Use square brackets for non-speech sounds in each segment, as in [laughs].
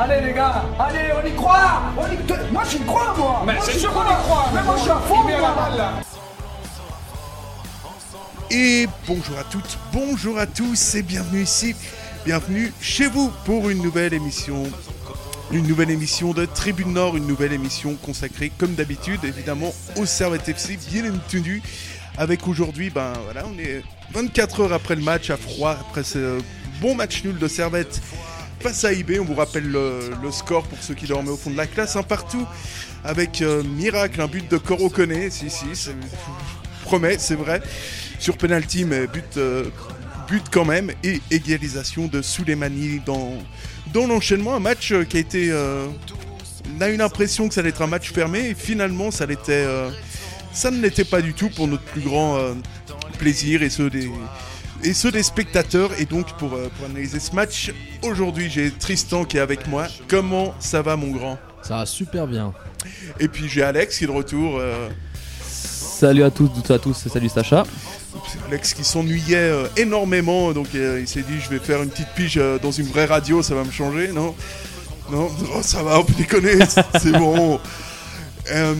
Allez les gars, allez, on y croit on y... Moi j'y crois moi. Mais Moi, c'est sûr qu'on y croit. Mais moi je suis à fond moi. balle. Là Et bonjour à toutes, bonjour à tous et bienvenue ici, bienvenue chez vous pour une nouvelle émission, une nouvelle émission de Tribune Nord, une nouvelle émission consacrée comme d'habitude évidemment au Servette FC, bien entendu, avec aujourd'hui, ben voilà, on est 24 heures après le match à froid, après ce bon match nul de Servette face à IB, on vous rappelle le, score pour ceux qui dormaient au fond de la classe, un partout avec euh, miracle, un but de Coro Koné, si si, c'est- promet, c'est vrai sur penalty, mais but, euh, but quand même, et égalisation de Souleymani dans, dans l'enchaînement. Un match euh, qui a été. on a eu l'impression que ça allait être un match fermé, et finalement, ça, l'était, ça ne l'était pas du tout pour notre plus grand plaisir et ceux des. Et ceux des spectateurs, et donc pour, euh, pour analyser ce match, aujourd'hui j'ai Tristan qui est avec moi. Comment ça va mon grand? Ça va super bien. Et puis j'ai Alex qui est de retour. euh, Salut à tous, à tous, salut Sacha. Alex qui s'ennuyait euh, énormément, donc euh, il s'est dit je vais faire une petite pige euh, dans une vraie radio, ça va me changer, non? Non, Oh, ça va, on peut déconner, c'est- [laughs] c'est bon. Euh,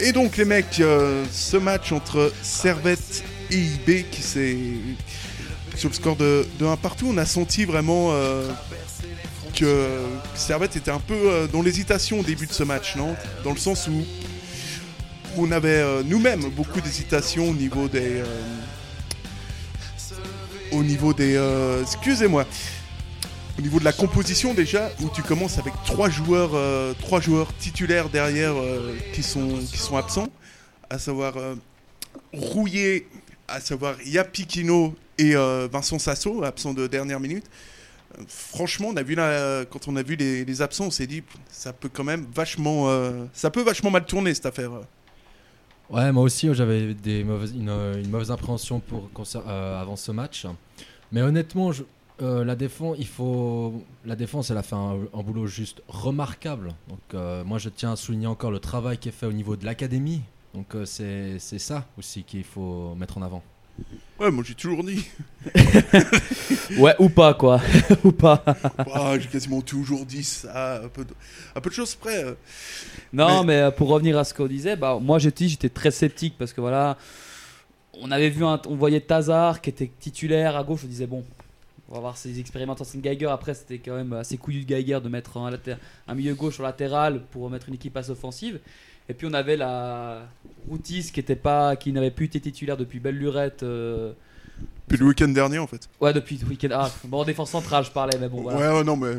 et donc les mecs, euh, ce match entre Servette et IB qui s'est sur le score de, de 1 partout, on a senti vraiment euh, que Servette était un peu euh, dans l'hésitation au début de ce match, non? Dans le sens où on avait euh, nous-mêmes beaucoup d'hésitation au niveau des. au niveau des. Excusez-moi. Au niveau de la composition déjà, où tu commences avec trois joueurs, trois joueurs titulaires derrière qui, sont, qui sont absents, à savoir Rouillé, à savoir Yapikino et euh, Vincent Sasso, absents de dernière minute. Euh, Franchement, on a vu la- quand on a vu les, les absents, on s'est dit ça peut quand même vachement, euh, ça peut vachement mal tourner cette affaire. Ouais, moi aussi, j'avais des mauvaises, une, mauvaise appréhension pour, avant ce match. Mais honnêtement, la, défense, il faut, la défense, elle a fait un, boulot juste remarquable. Donc, moi, je tiens à souligner encore le travail qui est fait au niveau de l'académie. Donc, euh, c'est c'est ça aussi qu'il faut mettre en avant. Ouais, moi j'ai toujours dit. [laughs] Ouais, ou pas quoi, [laughs] ou pas. Ah, j'ai quasiment toujours dit ça, un peu de, un peu de choses près. euh. Non, mais, euh, pour revenir à ce qu'on disait, bah, moi j'étais j'étais très sceptique parce que voilà, on avait vu, un- on voyait Tazar qui était titulaire à gauche, on disait bon, on va voir ses expérimentations de Geiger. Après, c'était quand même assez couillu de Geiger de mettre un milieu gauche au latéral pour mettre une équipe assez offensive. Et puis on avait la Routis qui était pas, qui n'avait plus été titulaire depuis belle lurette. euh, Puis le week-end dernier en fait. Ouais, depuis le week-end. Ah, bon, en défense centrale, je parlais, mais bon, voilà. Ouais, ouais, non, mais.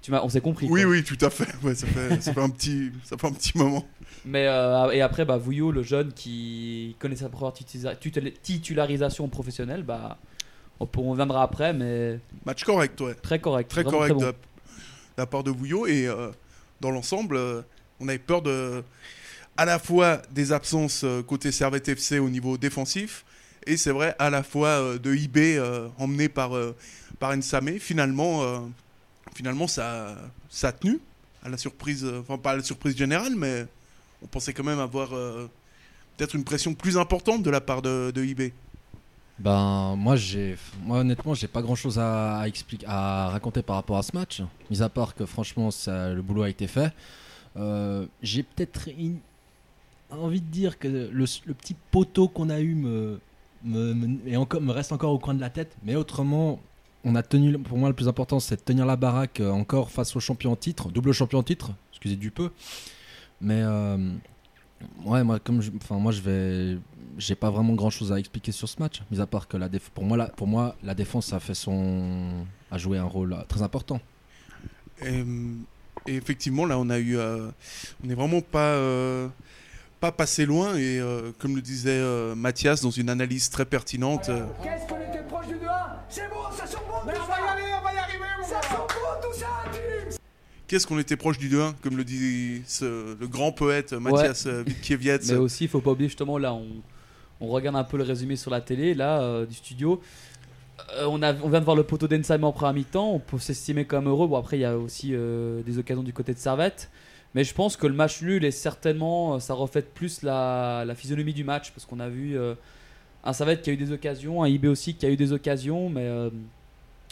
Tu m'as, on s'est compris. Oui, quoi. oui, tout à fait. [laughs] Ouais, ça fait, ça fait, un, petit, ça fait un petit moment. Mais euh, et après, bah, Vouillot, le jeune qui connaît sa première titularisation professionnelle, bah, on, on viendra après, mais Match correct, ouais. très correct. Très correct très de, bon. la, de la part de Vouillot. Et euh, dans l'ensemble, on avait peur de. À la fois des absences euh, côté Servette FC au niveau défensif. Et c'est vrai, à la fois euh, de IB euh, emmené par, par. Finalement, finalement ça, ça a tenu. À la surprise, enfin pas à la surprise générale, mais on pensait quand même avoir peut-être une pression plus importante de la part de, IB. Ben moi j'ai moi honnêtement j'ai pas grand chose à, expliquer à raconter par rapport à ce match mis à part que franchement ça, le boulot a été fait j'ai peut-être envie de dire que le, le petit poteau qu'on a eu me, me, me- et encore, me reste encore au coin de la tête mais autrement on a tenu pour moi le plus important c'est de tenir la baraque euh, encore face au champion en titre double champion en titre excusez du peu mais euh, ouais moi comme je, enfin moi je vais j'ai pas vraiment grand chose à expliquer sur ce match, mis à part que la déf- pour, moi, la, pour moi, la défense a, fait son... a joué un rôle euh, très important. Et, et effectivement, là, on a eu, euh, on n'est vraiment pas, euh, pas passé loin. Et euh, comme le disait euh, Mathias dans une analyse très pertinente, euh, Qu'est-ce qu'on était proche du 2-1 C'est bon, ça sent bon Mais tout on va y ça aller, on va y arriver mon Ça gars sent bon tout ça, tu qu'est-ce qu'on était proche du 2-1, comme le dit ce- le grand poète Mathias euh, Wittkiewicz. Mais aussi, il faut pas oublier justement là, on, on regarde un peu le résumé sur la télé là euh, du studio. Euh, on, a, on vient de voir le poteau d'Ensame en première mi-temps. On peut s'estimer comme heureux. Bon, après, il y a aussi euh, des occasions du côté de Servette. Mais je pense que le match nul est certainement, euh, ça reflète plus la, physionomie du match. Parce qu'on a vu euh, un Servette qui a eu des occasions, un IB aussi qui a eu des occasions. Mais euh,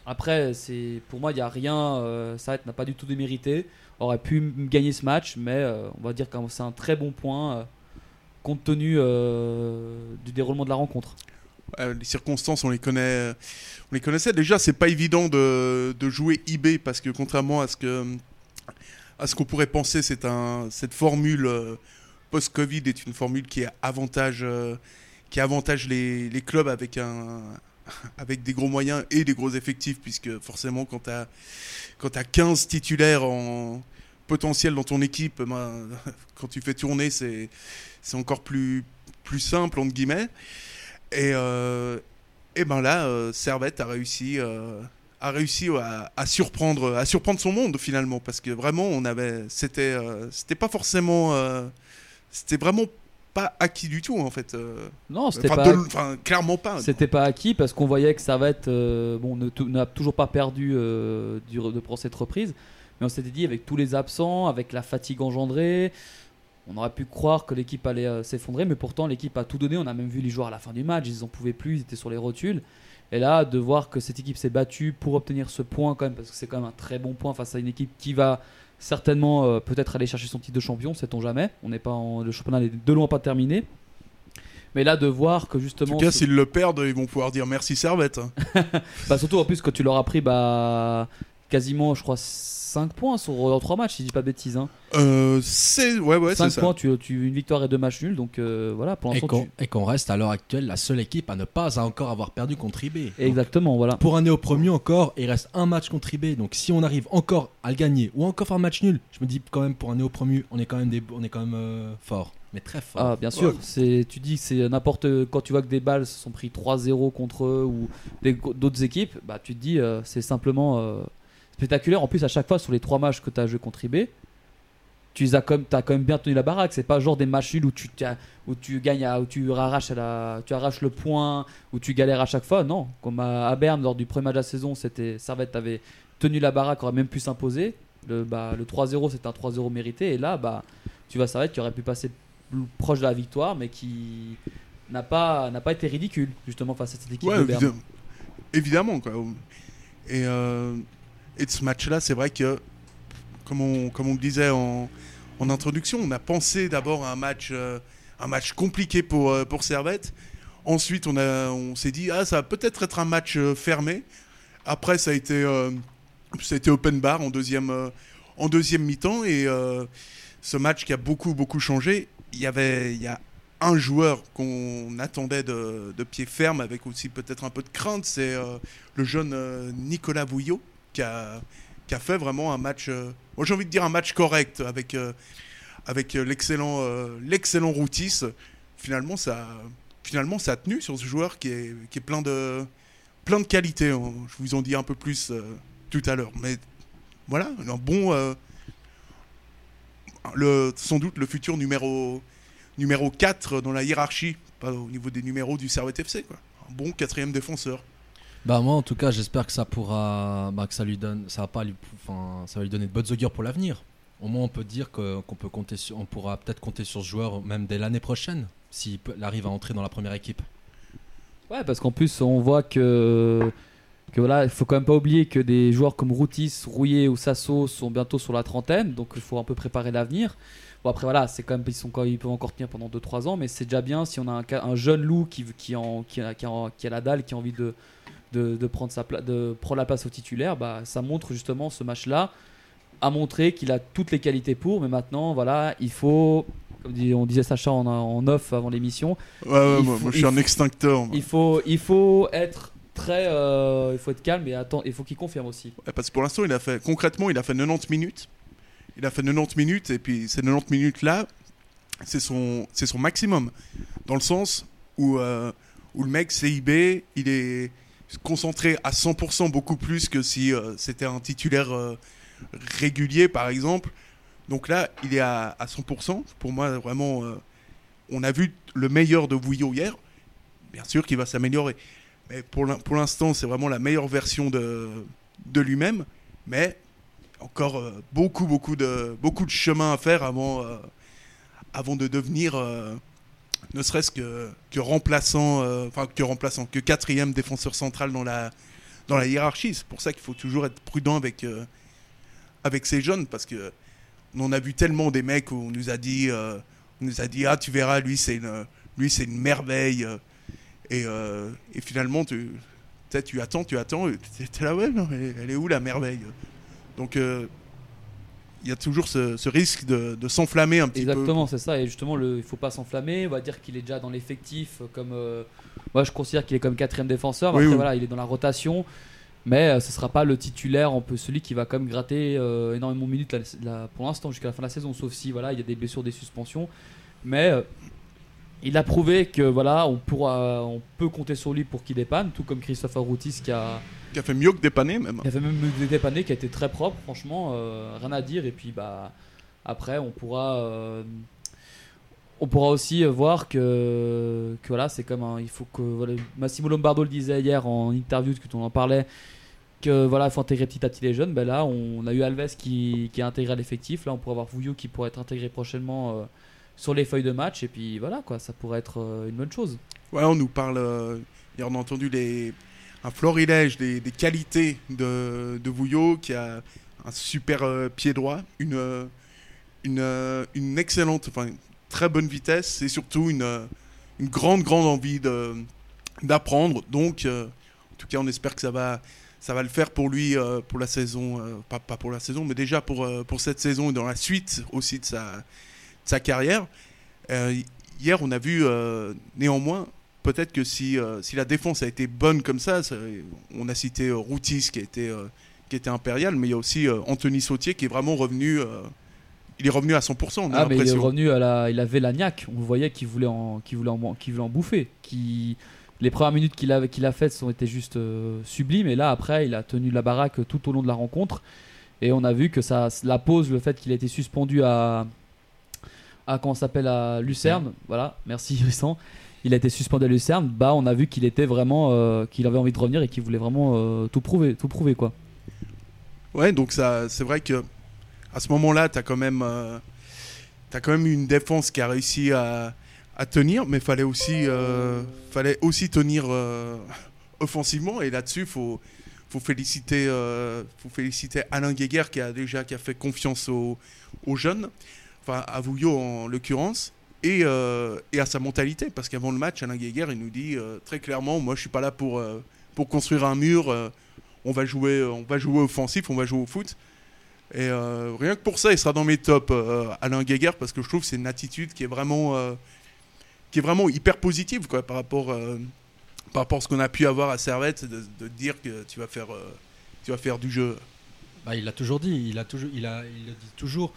Après, pour moi, il n'y a rien. Euh, Servette n'a pas du tout démérité. Aurait pu gagner ce match, mais euh, on va dire que c'est un très bon point compte tenu du déroulement de la rencontre. Les circonstances, on les connaît, on les connaissait. Déjà, c'est pas évident de, de jouer IB parce que contrairement à ce que à ce qu'on pourrait penser, c'est un cette formule euh, post-Covid est une formule qui avantage euh, avantage les, clubs avec des gros moyens et des gros effectifs puisque forcément quand tu as quand tu 15 titulaires en potentiel dans ton équipe, ben, [laughs] quand tu fais tourner, c'est encore plus simple entre guillemets. Et, euh, et ben là, euh, Servette a réussi, a réussi à, à surprendre, à surprendre son monde finalement, parce que vraiment, on avait, c'était, euh, c'était pas forcément, euh, c'était vraiment pas acquis du tout en fait. euh. Non, c'était pas. de- clairement pas. C'était pas acquis parce qu'on voyait que Servette bon, n'a toujours pas perdu du, de, pour cette reprise. Mais on s'était dit, avec tous les absents, avec la fatigue engendrée, on aurait pu croire que l'équipe allait s'effondrer. Mais pourtant, l'équipe a tout donné. On a même vu les joueurs à la fin du match. Ils en pouvaient plus. Ils étaient sur les rotules. Et là, de voir que cette équipe s'est battue pour obtenir ce point, quand même, parce que c'est quand même un très bon point face à une équipe qui va certainement euh, peut-être aller chercher son titre de champion, sait-on jamais. On n'est pas en, le championnat n'est de loin pas terminé. Mais là, de voir que En justement. tout cas, s'ils le perdent, ils vont pouvoir dire merci Servette. [laughs] bah surtout en plus que tu leur as pris bah quasiment je crois 5 points sur en 3 matchs si je dis pas de bêtises hein. Euh, c'est ouais ouais, c'est 5 ça. points tu, tu une victoire et deux matchs nuls donc euh, voilà pour Et l'instant qu'on tu... et qu'on reste à l'heure actuelle la seule équipe à ne pas encore avoir perdu contre IB. Donc, Exactement voilà. Pour un néo-premier encore, il reste un match contre IB. Donc si on arrive encore à le gagner ou encore faire un match nul, je me dis quand même pour un néo-promu, on est quand même, des, on est quand même euh, fort. Mais très fort. Ah bien sûr, Ouais. c'est tu dis que c'est n'importe quand tu vois que des balles se sont pris 3-0 contre eux ou d'autres équipes, bah tu te dis euh, c'est simplement euh, spectaculaire en plus à chaque fois sur les 3 matchs que tu as joué contre IB. Tu as comme as quand même bien tenu la baraque, c'est pas genre des matchs nuls où tu où tu gagnes à- où tu arraches à la tu arraches le point, où tu galères à chaque fois, non, comme à, à Berne lors du premier match de la saison, c'était Servette avait tenu la baraque, aurait même pu s'imposer. Le bah, le 3-0 c'était un 3-0 mérité et là bah tu vas Servette qui aurait pu passer plus proche de la victoire, mais qui n'a pas, n'a pas été ridicule, justement, face à cette équipe Ouais, de Berne. évidemment. Évidemment, quoi. Et, euh, et de ce match-là, c'est vrai que, comme on, comme on le disait en, introduction, on a pensé d'abord à un match, euh, un match compliqué pour, euh, pour Servette. Ensuite, on, on s'est dit, ah, ça va peut-être être un match euh, fermé. Après, ça a été, ça a été open bar en deuxième, en deuxième mi-temps. Et ce match qui a beaucoup, beaucoup changé, il y avait, il y a un joueur qu'on attendait de, de pied ferme, avec aussi peut-être un peu de crainte, c'est le jeune Nicolas Bouillot, qui a, fait vraiment un match, euh, moi j'ai envie de dire un match correct, avec, euh, avec euh, l'excellent l'excellent Routis. Finalement ça, finalement, ça a tenu sur ce joueur qui est, qui est plein, de, plein de qualités. hein. Je vous en dis un peu plus tout à l'heure. Mais voilà, un bon... le, sans doute le futur numéro numéro 4 dans la hiérarchie, pas au niveau des numéros du Servette FC. Un bon quatrième défenseur. Bah moi en tout cas j'espère que ça pourra bah, que ça lui donne ça va pas lui enfin ça va lui donner de bonnes augures pour l'avenir. Au moins on peut dire qu'on peut compter sur on pourra peut-être compter sur ce joueur même dès l'année prochaine s'il arrive à entrer dans la première équipe. Ouais, parce qu'en plus, on voit que, que voilà, il faut quand même pas oublier que des joueurs comme Routis, Rouillet ou Sasso sont bientôt sur la trentaine, donc il faut un peu préparer l'avenir. Bon, après, voilà, c'est quand même, ils, sont, ils peuvent encore tenir pendant 2-3 ans, mais c'est déjà bien si on a un, jeune loup qui, qui, a, qui, a, qui a la dalle, qui a envie de, de, de prendre, sa de prendre la place au titulaire, bah, ça montre justement ce match-là a montré qu'il a toutes les qualités pour, mais maintenant, voilà, il faut, comme on disait Sacha en, en off avant l'émission, Ouais, ouais, Il moi, faut- moi, je suis un extincteur. il faut, il faut être très. euh, il faut être calme et attends, il faut qu'il confirme aussi. Ouais, parce que pour l'instant, il a fait, concrètement, il a fait 90 minutes. Il a fait 90 minutes, et puis ces 90 minutes-là, c'est son, c'est son maximum. Dans le sens où, euh, où le mec, CIB, il est concentré à 100% beaucoup plus que si euh, c'était un titulaire euh, régulier, par exemple. Donc là, il est à, à 100%. Pour moi, vraiment, euh, on a vu le meilleur de Bouillot hier. Bien sûr qu'il va s'améliorer. Mais pour l'in- pour l'instant, c'est vraiment la meilleure version de, de lui-même. Mais encore beaucoup, beaucoup de, beaucoup de chemin à faire avant, avant de devenir, ne serait-ce que, que remplaçant, euh, enfin que remplaçant, que quatrième défenseur central dans la, dans la hiérarchie. C'est pour ça qu'il faut toujours être prudent avec, euh, avec ces jeunes parce que on a vu tellement des mecs où on nous a dit, euh, on nous a dit ah tu verras lui c'est une, lui c'est une merveille et, et finalement tu, tu attends, tu attends, et t'es là ouais non, elle, est- elle est où la merveille? Donc il y a toujours ce, ce risque de, de s'enflammer un petit peu. Exactement, c'est ça. Et justement, le, il faut pas s'enflammer. On va dire qu'il est déjà dans l'effectif. euh, Comme euh, moi, je considère qu'il est comme quatrième défenseur. Après, oui. voilà, il est dans la rotation. Mais euh, ce sera pas le titulaire, on peut, celui qui va quand même gratter euh, énormément de minutes la- la- pour l'instant jusqu'à la fin de la saison, sauf si voilà, il y a des blessures, des suspensions. Mais il a prouvé que voilà, on pourra, on peut compter sur lui pour qu'il dépanne, tout comme Christopher Routis qui a, Qui a fait mieux que dépanner même. il avait même des dépanné qui a été très propre, franchement, euh, rien à dire. Et puis bah après, on pourra, euh, on pourra aussi voir que, que voilà, c'est comme un, il faut que voilà, Massimo Lombardo le disait hier en interview, que on en parlait, que voilà, il faut intégrer petit à petit les jeunes. Ben là, on a eu Alves qui, qui est intégré à l'effectif. Là, on pourra avoir Vouillot qui pourrait être intégré prochainement euh, sur les feuilles de match. Et puis voilà, quoi, ça pourrait être euh, une bonne chose. Ouais, on nous parle. euh, on a entendu les, un florilège des, qualités de, Vouillot qui a un super euh, pied droit, une, euh, euh, une excellente, enfin, très bonne vitesse et surtout une, une grande, grande envie de- d'apprendre. Donc, en tout cas, on espère que ça va, ça va le faire pour lui pour la saison, pas, pas pour la saison, mais déjà pour, pour cette saison et dans la suite aussi de sa, de sa carrière. Hier, on a vu néanmoins peut-être que si, euh, si la défense a été bonne comme ça, ça- on a cité euh, Routis qui a été, euh, qui était impérial, mais il y a aussi Anthony Sautier qui est vraiment revenu. euh, il est revenu à 100%, on Ah mais il est revenu à la, il avait la niaque. On voyait qu'il voulait en, qu'il voulait en, qu'il voulait en bouffer. Qui, les premières minutes qu'il a, qu'il a faites ont été juste euh, sublimes. Et là après, il a tenu la baraque tout au long de la rencontre. Et on a vu que ça, la pause, le fait qu'il a été suspendu à, à comment s'appelle à Lucerne. Voilà, merci Vincent. Il a été suspendu à Lucerne. Bah, on a vu qu'il était vraiment, euh, qu'il avait envie de revenir et qu'il voulait vraiment euh, tout prouver, tout prouver quoi. Ouais, donc ça, c'est vrai que à ce moment-là, tu as quand même, euh, quand même une défense qui a réussi à, tenir, mais fallait aussi, euh, fallait aussi tenir [laughs] offensivement. Et là-dessus, faut, faut féliciter, faut féliciter Alain Guéguer qui a déjà, qui a fait confiance aux, aux jeunes, enfin à Vouillot en l'occurrence. Et, euh, et à sa mentalité, parce qu'avant le match, Alain Guéguer, il nous dit euh, très clairement, moi je suis pas là pour, euh, pour construire un mur, on va jouer, on va jouer offensif, on va jouer au foot. Et rien que pour ça, il sera dans mes tops, Alain Guéguer, parce que je trouve que c'est une attitude qui est vraiment, qui est vraiment hyper positive par rapport, par rapport à ce qu'on a pu avoir à Servette, de, de dire que tu vas faire, tu vas faire du jeu. Bah, il l'a toujours dit, il a toujours, il a, il le dit toujours.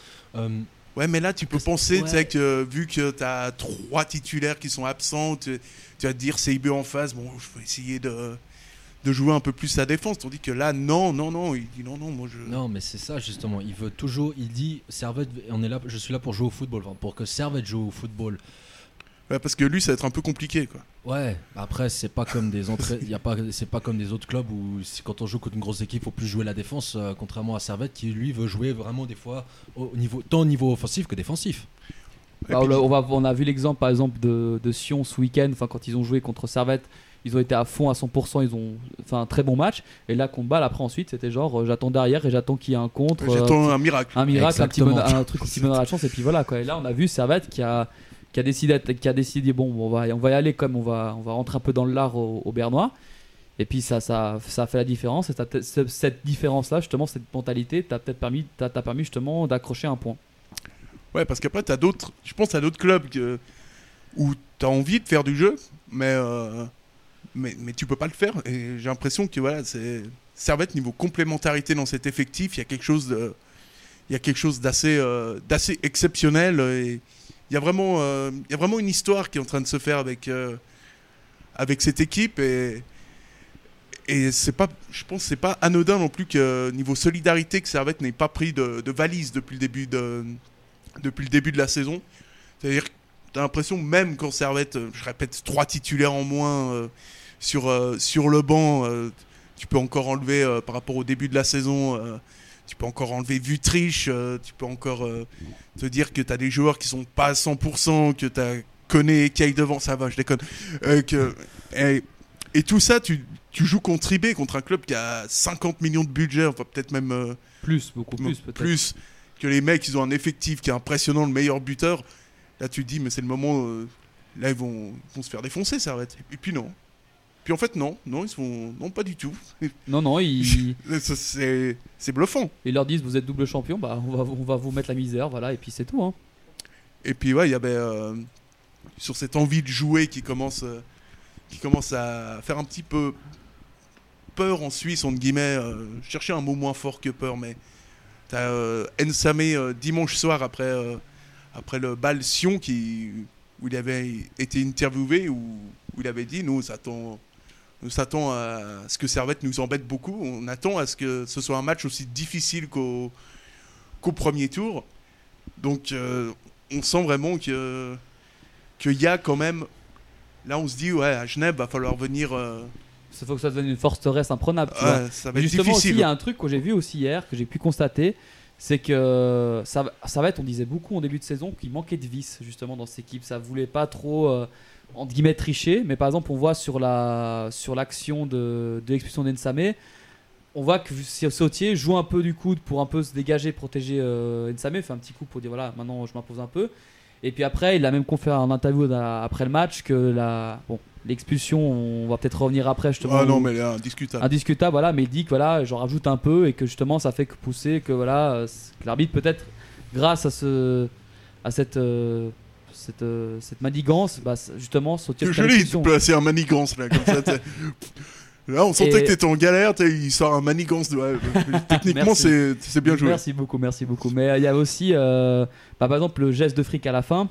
Euh, Ouais, mais là, tu peux penser, tu ouais. sais, que vu que tu as trois titulaires qui sont absents, tu, tu vas te dire CIB en face, bon, je vais essayer de, de jouer un peu plus sa défense. Tandis que là, non, non, non, il dit non, non, moi je. non, mais c'est ça justement. Il veut toujours, il dit Servette, on est là, je suis là pour jouer au football, enfin, pour que Servette joue au football. Ouais, parce que lui, ça va être un peu compliqué, quoi. Ouais, après c'est pas comme des entrées, y a pas, c'est pas comme des autres clubs où si- quand on joue contre une grosse équipe, faut plus jouer la défense, euh, contrairement à Servette qui lui veut jouer vraiment des fois au niveau, tant au niveau offensif que défensif. Bah, on, va- on a vu l'exemple par exemple de, de Sion ce week-end, enfin quand ils ont joué contre Servette, ils ont été à fond à 100%, ils ont fait un très bon match. Et là balle après ensuite c'était genre euh, j'attends derrière et j'attends qu'il y ait un contre, euh, J'attends un miracle. un miracle, un, petit bon- un truc qui me donne la chance et puis voilà quoi. Et là on a vu Servette qui a qui a décidé qui a décidé bon on va on va y aller comme on va on va rentrer un peu dans le lard au, au Bernois. Et puis ça, ça, ça a fait la différence. Et cette différence-là, justement, cette mentalité, t'a peut-être permis, permis justement d'accrocher un point. Ouais, parce qu'après, tu as d'autres. Je pense à d'autres clubs que- où tu as envie de faire du jeu, mais, euh, mais, mais tu peux pas le faire. Et j'ai l'impression que voilà, c'est. Servette, niveau complémentarité dans cet effectif, il y a quelque chose de. Il y a quelque chose d'assez euh, d'assez exceptionnel. Il y, a vraiment, euh, y a vraiment une histoire qui est en train de se faire avec, euh, avec cette équipe. Et, et pas, je pense que c'est pas anodin non plus que niveau solidarité que Servette n'ait pas pris de, valise depuis le début de, depuis le début de la saison. C'est-à-dire que tu as l'impression, même quand Servette, euh, je répète, trois titulaires en moins sur, sur le banc, tu peux encore enlever par rapport au début de la saison, tu peux encore enlever Vutriche, euh, tu peux encore euh, te dire que tu as des joueurs qui sont pas à 100%, que tu as Koné qui aille devant, ça va, je déconne. Euh, que, et, et tout ça, tu, tu joues contre eBay, contre un club qui a 50 millions de budget, enfin peut-être même euh, Plus, beaucoup plus peut-être. plus que les mecs, ils ont un effectif qui est impressionnant, le meilleur buteur. Là, tu te dis, mais c'est le moment. euh, là, ils vont, ils vont se faire défoncer, ça arrête. Et puis non. Puis en fait, non, non, ils sont. Non, pas du tout. [laughs] Non, non, ils, [laughs] Ça, c'est bluffant. ils leur disent vous êtes double champion, bah on va, on va vous mettre la misère, voilà, et puis c'est tout. Hein. Et puis ouais, il y avait euh, sur cette envie de jouer qui commence, euh, qui commence à faire un petit peu peur en Suisse, entre guillemets. euh, je cherchais un mot moins fort que peur, mais t'as euh, Nsame euh, dimanche soir après, après le bal Sion qui, où il avait été interviewé, où, où il avait dit nous s'attend nous s'attend à ce que Servette nous embête beaucoup. On attend à ce que ce soit un match aussi difficile qu'au premier tour. Donc euh, on sent vraiment que qu'il y a quand même. Là, on se dit ouais, à Genève, va falloir venir. euh, Il faut que ça devienne une forteresse imprenable. tu vois. ouais, ça va être justement aussi, difficile. il y a un truc que j'ai vu aussi hier, que j'ai pu constater, c'est que ça, va- ça va être, on disait beaucoup en début de saison, qu'il manquait de vis justement dans cette équipe. Ça voulait pas trop, euh, entre guillemets, tricher. Mais par exemple, on voit sur la sur l'action de, de l'expulsion d'Ensame, on voit que Sautier joue un peu du coude pour un peu se dégager, protéger euh, Nsame, fait un petit coup pour dire voilà, maintenant je m'impose un peu. Et puis après, il a même conféré en interview après le match que la bon l'expulsion, on va peut-être revenir après justement. Ah non, mais là, indiscutable. indiscutable voilà mais il dit que voilà j'en rajoute un peu et que justement ça fait que pousser que voilà que l'arbitre peut-être grâce à ce à cette euh, cette, euh, cette manigance bah, justement sauter de l'expulsion. placer un manigance là, comme ça. [laughs] t'sais. Là, on sentait Et- que t'étais en galère, il sort un manigance. de- ouais, [laughs] techniquement, c'est bien joué. merci beaucoup merci beaucoup mais euh, il y a aussi euh, bah, par exemple le geste de fric à la fin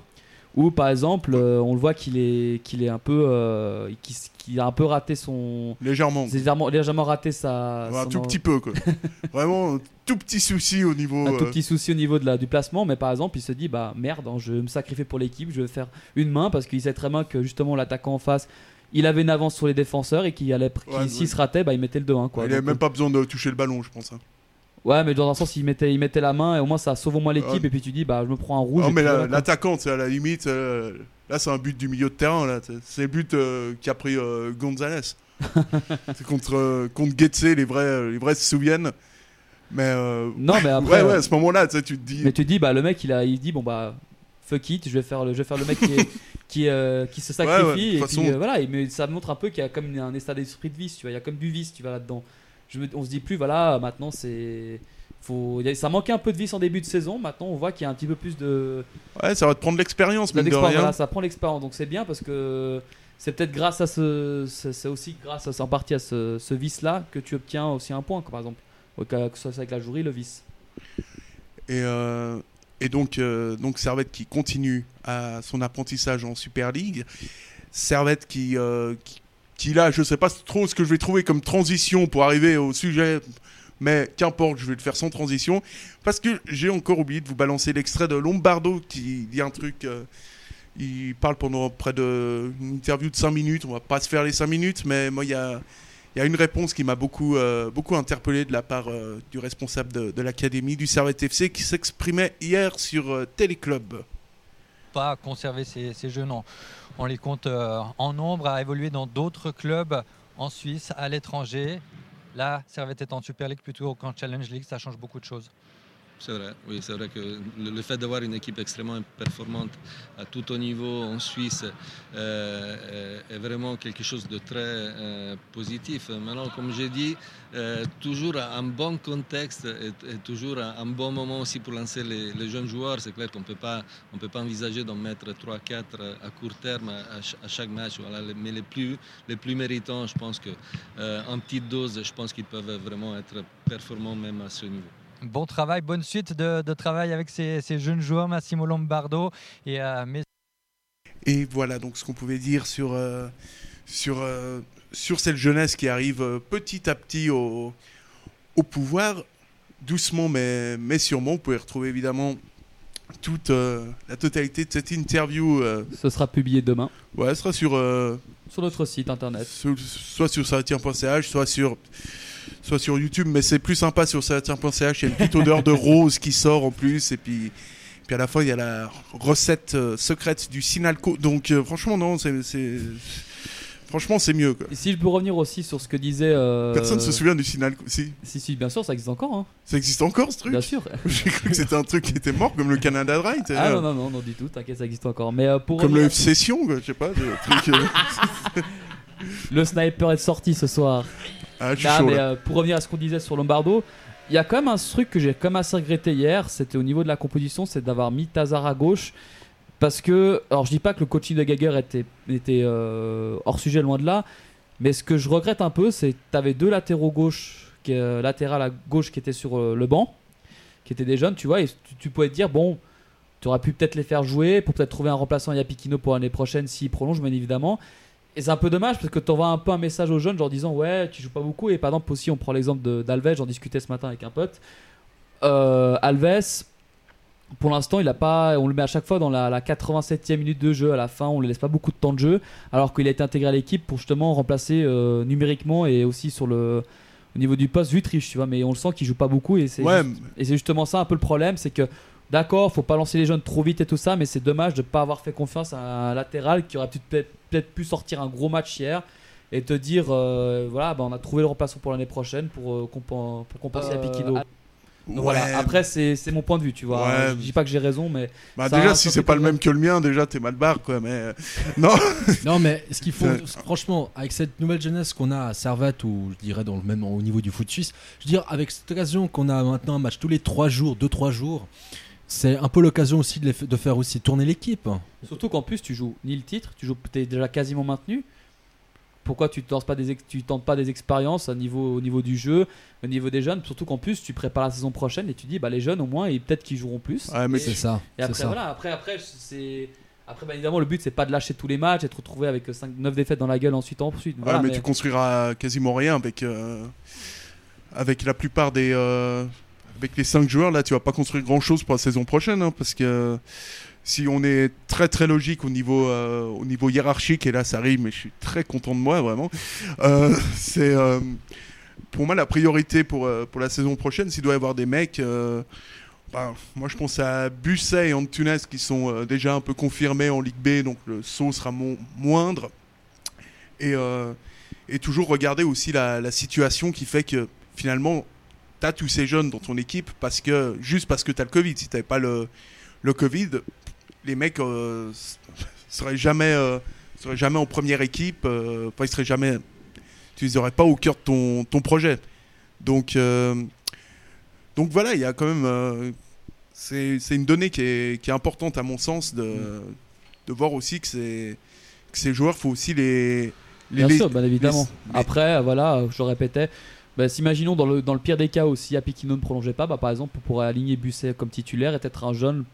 où par exemple euh, on le voit qu'il est qu'il est un peu euh, qu'il a un peu raté son Légèrement. légèrement, légèrement raté sa Ouais, un tout petit peu, quoi. [laughs] Vraiment, un tout petit souci au niveau. un tout euh, petit souci au niveau de la, du placement, mais par exemple, il se dit bah merde, hein, je vais me sacrifier pour l'équipe, je vais faire une main parce qu'il sait très bien que justement l'attaquant en face, il avait une avance sur les défenseurs et qu'il allait, Ouais, s'il ouais. se ratait, bah il mettait le 2-1 quoi. il avait même pas besoin de toucher le ballon, je pense. hein. Euh, Ouais, mais dans un sens, il mettait, il mettait la main et au moins ça sauve au moins l'équipe Ouais. et puis tu dis bah je me prends un rouge. Non, mais la- l'attaquant, c'est à la limite. euh, là, c'est un but du milieu de terrain. là. C'est le but euh, qu'a pris euh, Gonzalez. [laughs] c'est contre, euh, contre Getse, les vrais, les vrais se souviennent. Mais. euh, Non, mais après. ouais, ouais, à ce moment-là, tu te dis. Mais tu te dis bah le mec il a, il dit bon bah fuck it, je vais faire le, je vais faire le mec qui est- [laughs] qui, euh, qui se sacrifie Ouais, ouais, et puis façon- euh, voilà. Mais ça montre un peu qu'il y a comme un état d'esprit de vice, tu vois. Il y a comme du vice, tu vois là-dedans. Je me- on se dit plus voilà maintenant c'est faut, a- ça manquait un peu de vice en début de saison. Maintenant on voit qu'il y a un petit peu plus de Ouais, ça va te prendre l'expérience, mine de rien. Voilà, ça prend l'expérience donc c'est bien parce que c'est peut-être grâce à ce, c'est aussi grâce à, en partie à ce, ce vice là que tu obtiens aussi un point, par exemple. Que ce soit avec la jouerie, le vice. Et, euh, et donc, euh, donc Servette qui continue à son apprentissage en Super League. Servette qui, euh, qui, là, je sais pas trop ce que je vais trouver comme transition pour arriver au sujet, mais qu'importe, je vais le faire sans transition. Parce que j'ai encore oublié de vous balancer l'extrait de Lombardo qui dit un truc. euh, il parle pendant près de une interview de 5 minutes. On va pas se faire les 5 minutes, mais moi, il y a. Y a une réponse qui m'a beaucoup, euh, beaucoup interpellé de la part euh, du responsable de, de l'académie du Servette FC qui s'exprimait hier sur Téléclub. Pas conserver ces, jeunes. On, on les compte euh, en nombre à évoluer dans d'autres clubs en Suisse, à l'étranger. Là, Servette est en Super League plutôt qu'en Challenge League, ça change beaucoup de choses. C'est vrai, oui, c'est vrai que le, fait d'avoir une équipe extrêmement performante à tout au niveau en Suisse euh, est, est vraiment quelque chose de très euh, positif. Maintenant, comme j'ai dit, euh, toujours un bon contexte et, toujours un, bon moment aussi pour lancer les, jeunes joueurs. C'est clair qu'on ne peut pas envisager d'en mettre 3-4 à court terme à, ch- à chaque match. Mais les plus, les plus méritants, je pense que euh, en petite dose, je pense qu'ils peuvent vraiment être performants même à ce niveau. Bon travail, bonne suite de, de travail avec ces, ces jeunes joueurs, Massimo Lombardo. Et, euh, Et voilà donc ce qu'on pouvait dire sur, euh, sur, euh, sur cette jeunesse qui arrive euh, petit à petit au, au pouvoir, doucement mais, mais sûrement. Vous pouvez retrouver évidemment toute euh, la totalité de cette interview. euh, Ce sera publié demain ouais, elle sera sur, euh, sur notre site internet. sur- soit sur saratien.ch, soit sur, soit sur YouTube, mais c'est plus sympa sur saratien.ch. Il y a une petite odeur de rose qui sort en plus, et puis, puis à la fin, il y a la recette euh, secrète du Sinalco. Donc, euh, franchement, non, c'est. franchement, c'est mieux. Quoi. Et si je peux revenir aussi sur ce que disait. euh, Personne se souvient du signal. Si, Si, si, bien sûr, ça existe encore. Hein. ça existe encore ce truc Bien sûr. [laughs] J'ai cru que c'était un truc qui était mort, comme le Canada Dry. Ah non, non, non, non, du tout, t'inquiète, ça existe encore. Mais pour Comme le Session, je sais pas. [laughs] le sniper est sorti ce soir. Ah, je suis Non, chaud, mais là. euh, pour revenir à ce qu'on disait sur Lombardo, il y a quand même un truc que j'ai quand même assez regretté hier, c'était au niveau de la composition, c'est d'avoir mis Tazar à gauche. Parce que, alors je dis pas que le coaching de Geiger était, était euh, hors sujet, loin de là, mais ce que je regrette un peu, c'est que tu avais deux latéraux gauche, qui, euh, latéral à gauche qui étaient sur euh, le banc, qui étaient des jeunes, tu vois, et tu, tu pouvais te dire, bon, tu aurais pu peut-être les faire jouer pour peut-être trouver un remplaçant à Yapikino pour l'année prochaine s'il prolonge, bien évidemment. Et c'est un peu dommage parce que tu envoies un peu un message aux jeunes, genre disant ouais, tu joues pas beaucoup. Et par exemple, aussi, on prend l'exemple d'Alves, j'en discutais ce matin avec un pote. Euh, Alves, pour l'instant, il a pas, on le met à chaque fois dans la, la 87e minute de jeu à la fin, on ne laisse pas beaucoup de temps de jeu, alors qu'il a été intégré à l'équipe pour justement remplacer euh, numériquement et aussi sur le au niveau du poste Vutriche, tu vois. Mais on le sent qu'il joue pas beaucoup et c'est Ouais, juste- et c'est justement ça un peu le problème, c'est que d'accord, faut pas lancer les jeunes trop vite et tout ça, mais c'est dommage de pas avoir fait confiance à un latéral qui aurait peut-être pu sortir un gros match hier et te dire euh, voilà, bah, on a trouvé le remplaçant pour l'année prochaine pour, euh, compen- pour compenser Euh, à Piquido. ouais. Donc voilà, après c'est mon point de vue, tu vois. Ouais. Je dis pas que j'ai raison, mais Bah, ça déjà, si c'est pas le même que le mien, déjà, t'es mal barre, quoi. Mais euh, [laughs] non, Non, mais ce qu'il faut, franchement, avec cette nouvelle jeunesse qu'on a à Servette, ou je dirais dans le même au niveau du foot suisse, je veux dire, avec cette occasion qu'on a maintenant un match tous les 3 jours, 2-3 jours, c'est un peu l'occasion aussi de, les fa- de faire aussi tourner l'équipe. surtout qu'en plus tu joues ni le titre, tu joues es déjà quasiment maintenu. Pourquoi tu tentes pas des tu tentes pas des expériences au niveau au niveau du jeu, au niveau des jeunes, surtout qu'en plus tu prépares la saison prochaine et tu dis bah les jeunes au moins et peut-être qu'ils joueront plus. Ouais, mais C'est ça. Et après, ça. voilà, après, après, c'est. Après, bah, évidemment, le but, c'est pas de lâcher tous les matchs et de retrouver avec 5, 9 défaites dans la gueule ensuite en poursuite. Ouais, Voilà, mais, mais- tu construiras quasiment rien avec, euh, avec la plupart des. euh, avec les 5 joueurs, là, tu vas pas construire grand chose pour la saison prochaine. hein, parce que si on est très très logique au niveau, euh, au niveau hiérarchique, et là ça arrive, mais je suis très content de moi, vraiment. euh, [laughs] c'est. euh, pour moi, la priorité pour, euh, pour la saison prochaine, s'il doit y avoir des mecs. euh, ben, moi, je pense à Busset et Antunes qui sont euh, déjà un peu confirmés en Ligue B, donc le saut sera mo- moindre. Et, euh, et toujours regarder aussi la situation qui fait que finalement, tu as tous ces jeunes dans ton équipe parce que, juste parce que tu as le Covid. Si tu pas le, le Covid, les mecs euh, seraient, jamais, euh, seraient jamais en première équipe. euh, Enfin, ils seraient jamais. Tu les aurais pas au cœur de ton, ton projet. Donc, euh, donc voilà, il y a quand même. euh, c'est une donnée qui est, qui est importante à mon sens de, de voir aussi que, que ces joueurs, faut aussi les. les Bien les- sûr, bien évidemment. les- Après, voilà, je le répétais. Bah, S'imaginons dans le, dans le pire des cas où si Apikino ne prolongeait pas, bah, par exemple, on pourrait aligner Busset comme titulaire et peut-être un jeune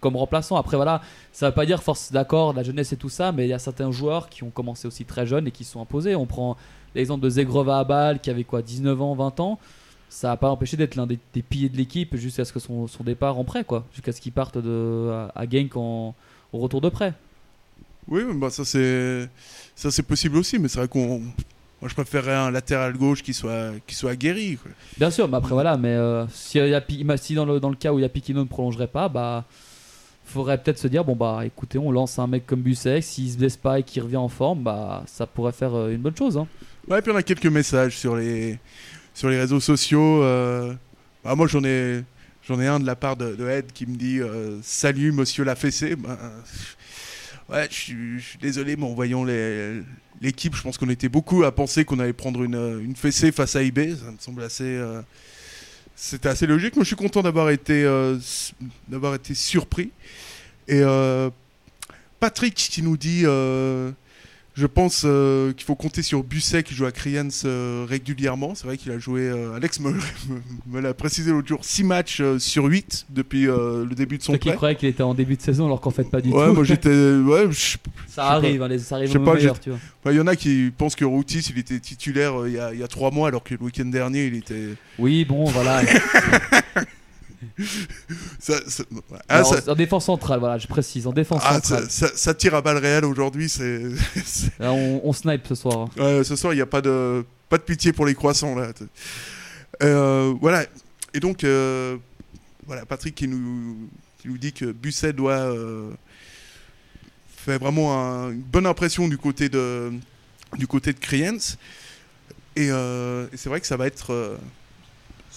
comme remplaçant. Après, voilà, ça veut pas dire force d'accord, la jeunesse et tout ça, mais il y a certains joueurs qui ont commencé aussi très jeunes et qui sont imposés. On prend l'exemple de Zegrova Abal qui avait quoi, 19 ans, 20 ans. Ça n'a pas empêché d'être l'un des, piliers de l'équipe jusqu'à ce que son, son départ en prêt, quoi. Jusqu'à ce qu'il parte à, à Genk en, au retour de prêt. Oui, bah, ça c'est possible aussi, mais c'est vrai qu'on. Moi, je préférerais un latéral gauche qui soit qui soit quoi. Bien sûr, mais après voilà, mais euh, si, Yapi- si dans, le, dans le cas où Yapikino ne prolongerait pas, bah faudrait peut-être se dire bon bah écoutez, on lance un mec comme Busek, s'il se blesse pas et qu'il revient en forme, bah ça pourrait faire euh, une bonne chose. Hein. Ouais, puis on a quelques messages sur les sur les réseaux sociaux. euh, bah, moi, j'en ai j'en ai un de la part de, de Ed qui me dit euh, salut Monsieur la fessée. Bah, ouais, je suis- désolé, mais en voyant l'équipe, je pense qu'on était beaucoup à penser qu'on allait prendre une, une fessée face à IB. Ça me semble assez. euh, C'était assez logique. Moi, je suis content d'avoir été, euh, été surpris. Et euh, Patrick qui nous dit Je pense euh, qu'il faut compter sur Busset qui joue à Kriens euh, régulièrement. C'est vrai qu'il a joué, euh, Alex [laughs] me, l'a précisé l'autre jour, 6 matchs sur 8 depuis le début de son prêt. croyais qu'il était en début de saison alors qu'en fait pas du Ouais, tout. moi j'étais. [laughs] Ouais, je- ça je arrive, hein, les- ça arrive Je vois. Enfin, Il y en a qui pensent que Routis il était titulaire il y, a, il y a trois mois alors que le week-end dernier il était. Oui, bon, voilà. [laughs] Ça, ça- ah, Alors, ça- En défense centrale, voilà, je précise, en défense ah, centrale. ça- tire à balles réelles aujourd'hui. C'est. on, on snipe ce soir. hein. Ouais, ce soir il n'y a pas de pas de pitié pour les croissants là. Euh, voilà. Et donc euh, voilà Patrick qui nous qui nous dit que Busset doit euh, fait vraiment un- une bonne impression du côté de du côté de Kriens. Et, euh, et c'est vrai que ça va être. euh,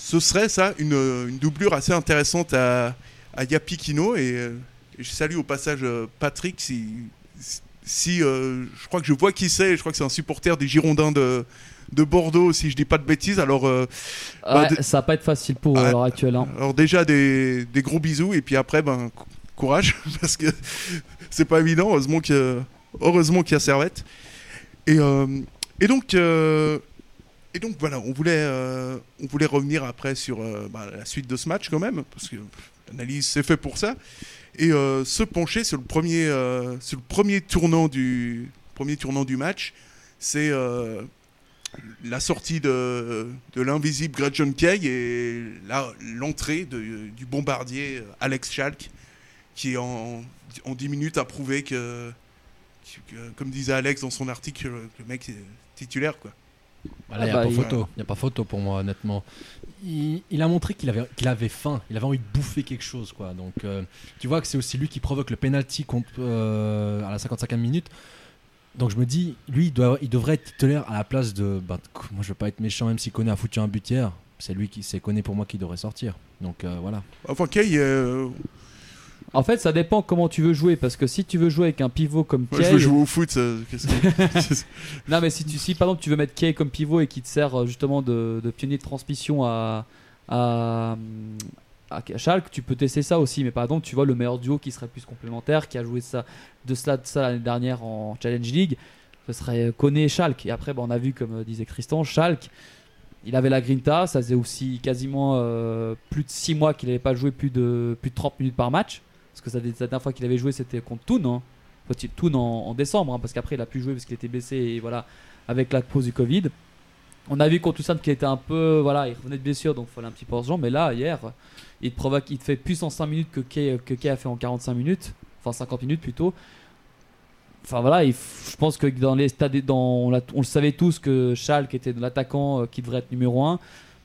ce serait ça, une, une doublure assez intéressante à, à Yapikino. Et, euh, et je salue au passage euh, Patrick si. si euh, je crois que je vois qui c'est, je crois que c'est un supporter des Girondins de, de Bordeaux, si je dis pas de bêtises. Alors, euh, Bah, Ouais, Ça va pas être facile pour eux Ouais. à l'heure actuelle. hein. alors déjà des, des gros bisous et puis après ben cou- courage [laughs] parce que c'est pas évident heureusement que heureusement qu'il y a Servette et, euh, et donc et donc voilà on voulait euh, on voulait revenir après sur euh, bah, la suite de ce match quand même parce que l'analyse c'est fait pour ça et euh, se pencher sur le premier sur le premier tournant du premier tournant du match c'est la sortie de, de l'invisible Greg John Kay et l'entrée du bombardier Alex Schalk, qui en, en 10 minutes a prouvé que, comme disait Alex dans son article, le mec est titulaire. Quoi. Bah il Ah n'y a bah, pas il- photo. Il y a pas photo pour moi, honnêtement. Il, il a montré qu'il avait, qu'il avait faim. Il avait envie de bouffer quelque chose, quoi. Donc, euh, tu vois que c'est aussi lui qui provoque le penalty contre, euh, à la 55e minute. Donc, je me dis, lui, il, doit, il devrait être titulaire à la place de. bah, moi, je veux pas être méchant, même si Koné a foutu un but hier. C'est lui qui, c'est Koné pour moi qui devrait sortir. Donc, euh, voilà. Enfin, Kay, euh, En fait, ça dépend comment tu veux jouer. Parce que si tu veux jouer avec un pivot comme moi, je Kay. veux jouer au foot. ça, [laughs] Non, mais si, tu, si par exemple tu veux mettre Kay comme pivot et qui te sert euh, justement de, de pionnier de transmission à, à, à Schalke, tu peux tester ça aussi. Mais par exemple, tu vois le meilleur duo qui serait plus complémentaire, qui a joué ça, de cela, de ça l'année dernière en Challenge League, ce serait Koné et Schalke. Et après, bah, on a vu, comme euh, disait Tristan, Schalke. Il avait la grinta, ça faisait aussi quasiment euh, plus de 6 mois qu'il n'avait pas joué plus de, plus de 30 minutes par match. Parce que la dernière fois qu'il avait joué, c'était contre Thun. Hein. Enfin, Thun en, décembre, hein, parce qu'après, il a pu jouer parce qu'il était blessé. Et voilà, avec la pause du Covid. On a vu contre Toussaint qu'il était un peu. Voilà, il revenait de blessure, donc il fallait un petit peu genre. Mais là, hier, il te, provoque, il te fait plus en 5 minutes que Kay, a fait en 45 minutes. Enfin, 50 minutes plutôt. Enfin voilà, je pense que dans les stades, dans, on le savait tous que Schalke était l'attaquant euh, qui devrait être numéro 1.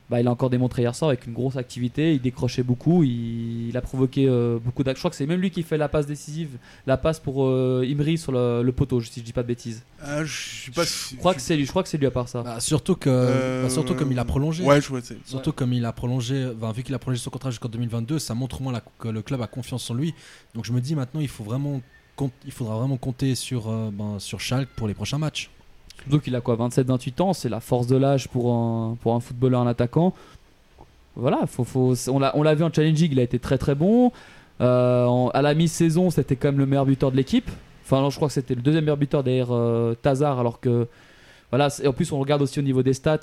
Bah, il a encore démontré hier soir avec une grosse activité. Il décrochait beaucoup. Il, il a provoqué euh, beaucoup d'actions. Je crois que c'est même lui qui fait la passe décisive, la passe pour euh, Imri sur le, le poteau, si je dis pas de bêtises. Ah, je suis pas sûr. Je crois que c'est lui. Je crois que c'est lui à part ça. Bah, surtout, que, Euh, bah, surtout comme il a prolongé. Ouais, je vois. Surtout comme il a prolongé, vu qu'il a prolongé son contrat jusqu'en 2022, ça montre au moins la- que le club a confiance en lui. Donc je me dis maintenant, il faut vraiment, compte- il faudra vraiment compter sur, euh, ben, sur Schalke pour les prochains matchs. Surtout qu'il a quoi 27-28 ans, c'est la force de l'âge pour un, pour un footballeur, un attaquant. Voilà, faut, faut, on l'a vu en Challenge League, il a été très très bon. Euh, à la mi-saison, c'était quand même le meilleur buteur de l'équipe. Enfin, non, je crois que c'était le deuxième meilleur buteur derrière euh, Tazar, alors que. Voilà, c'est- en plus, on regarde aussi au niveau des stats.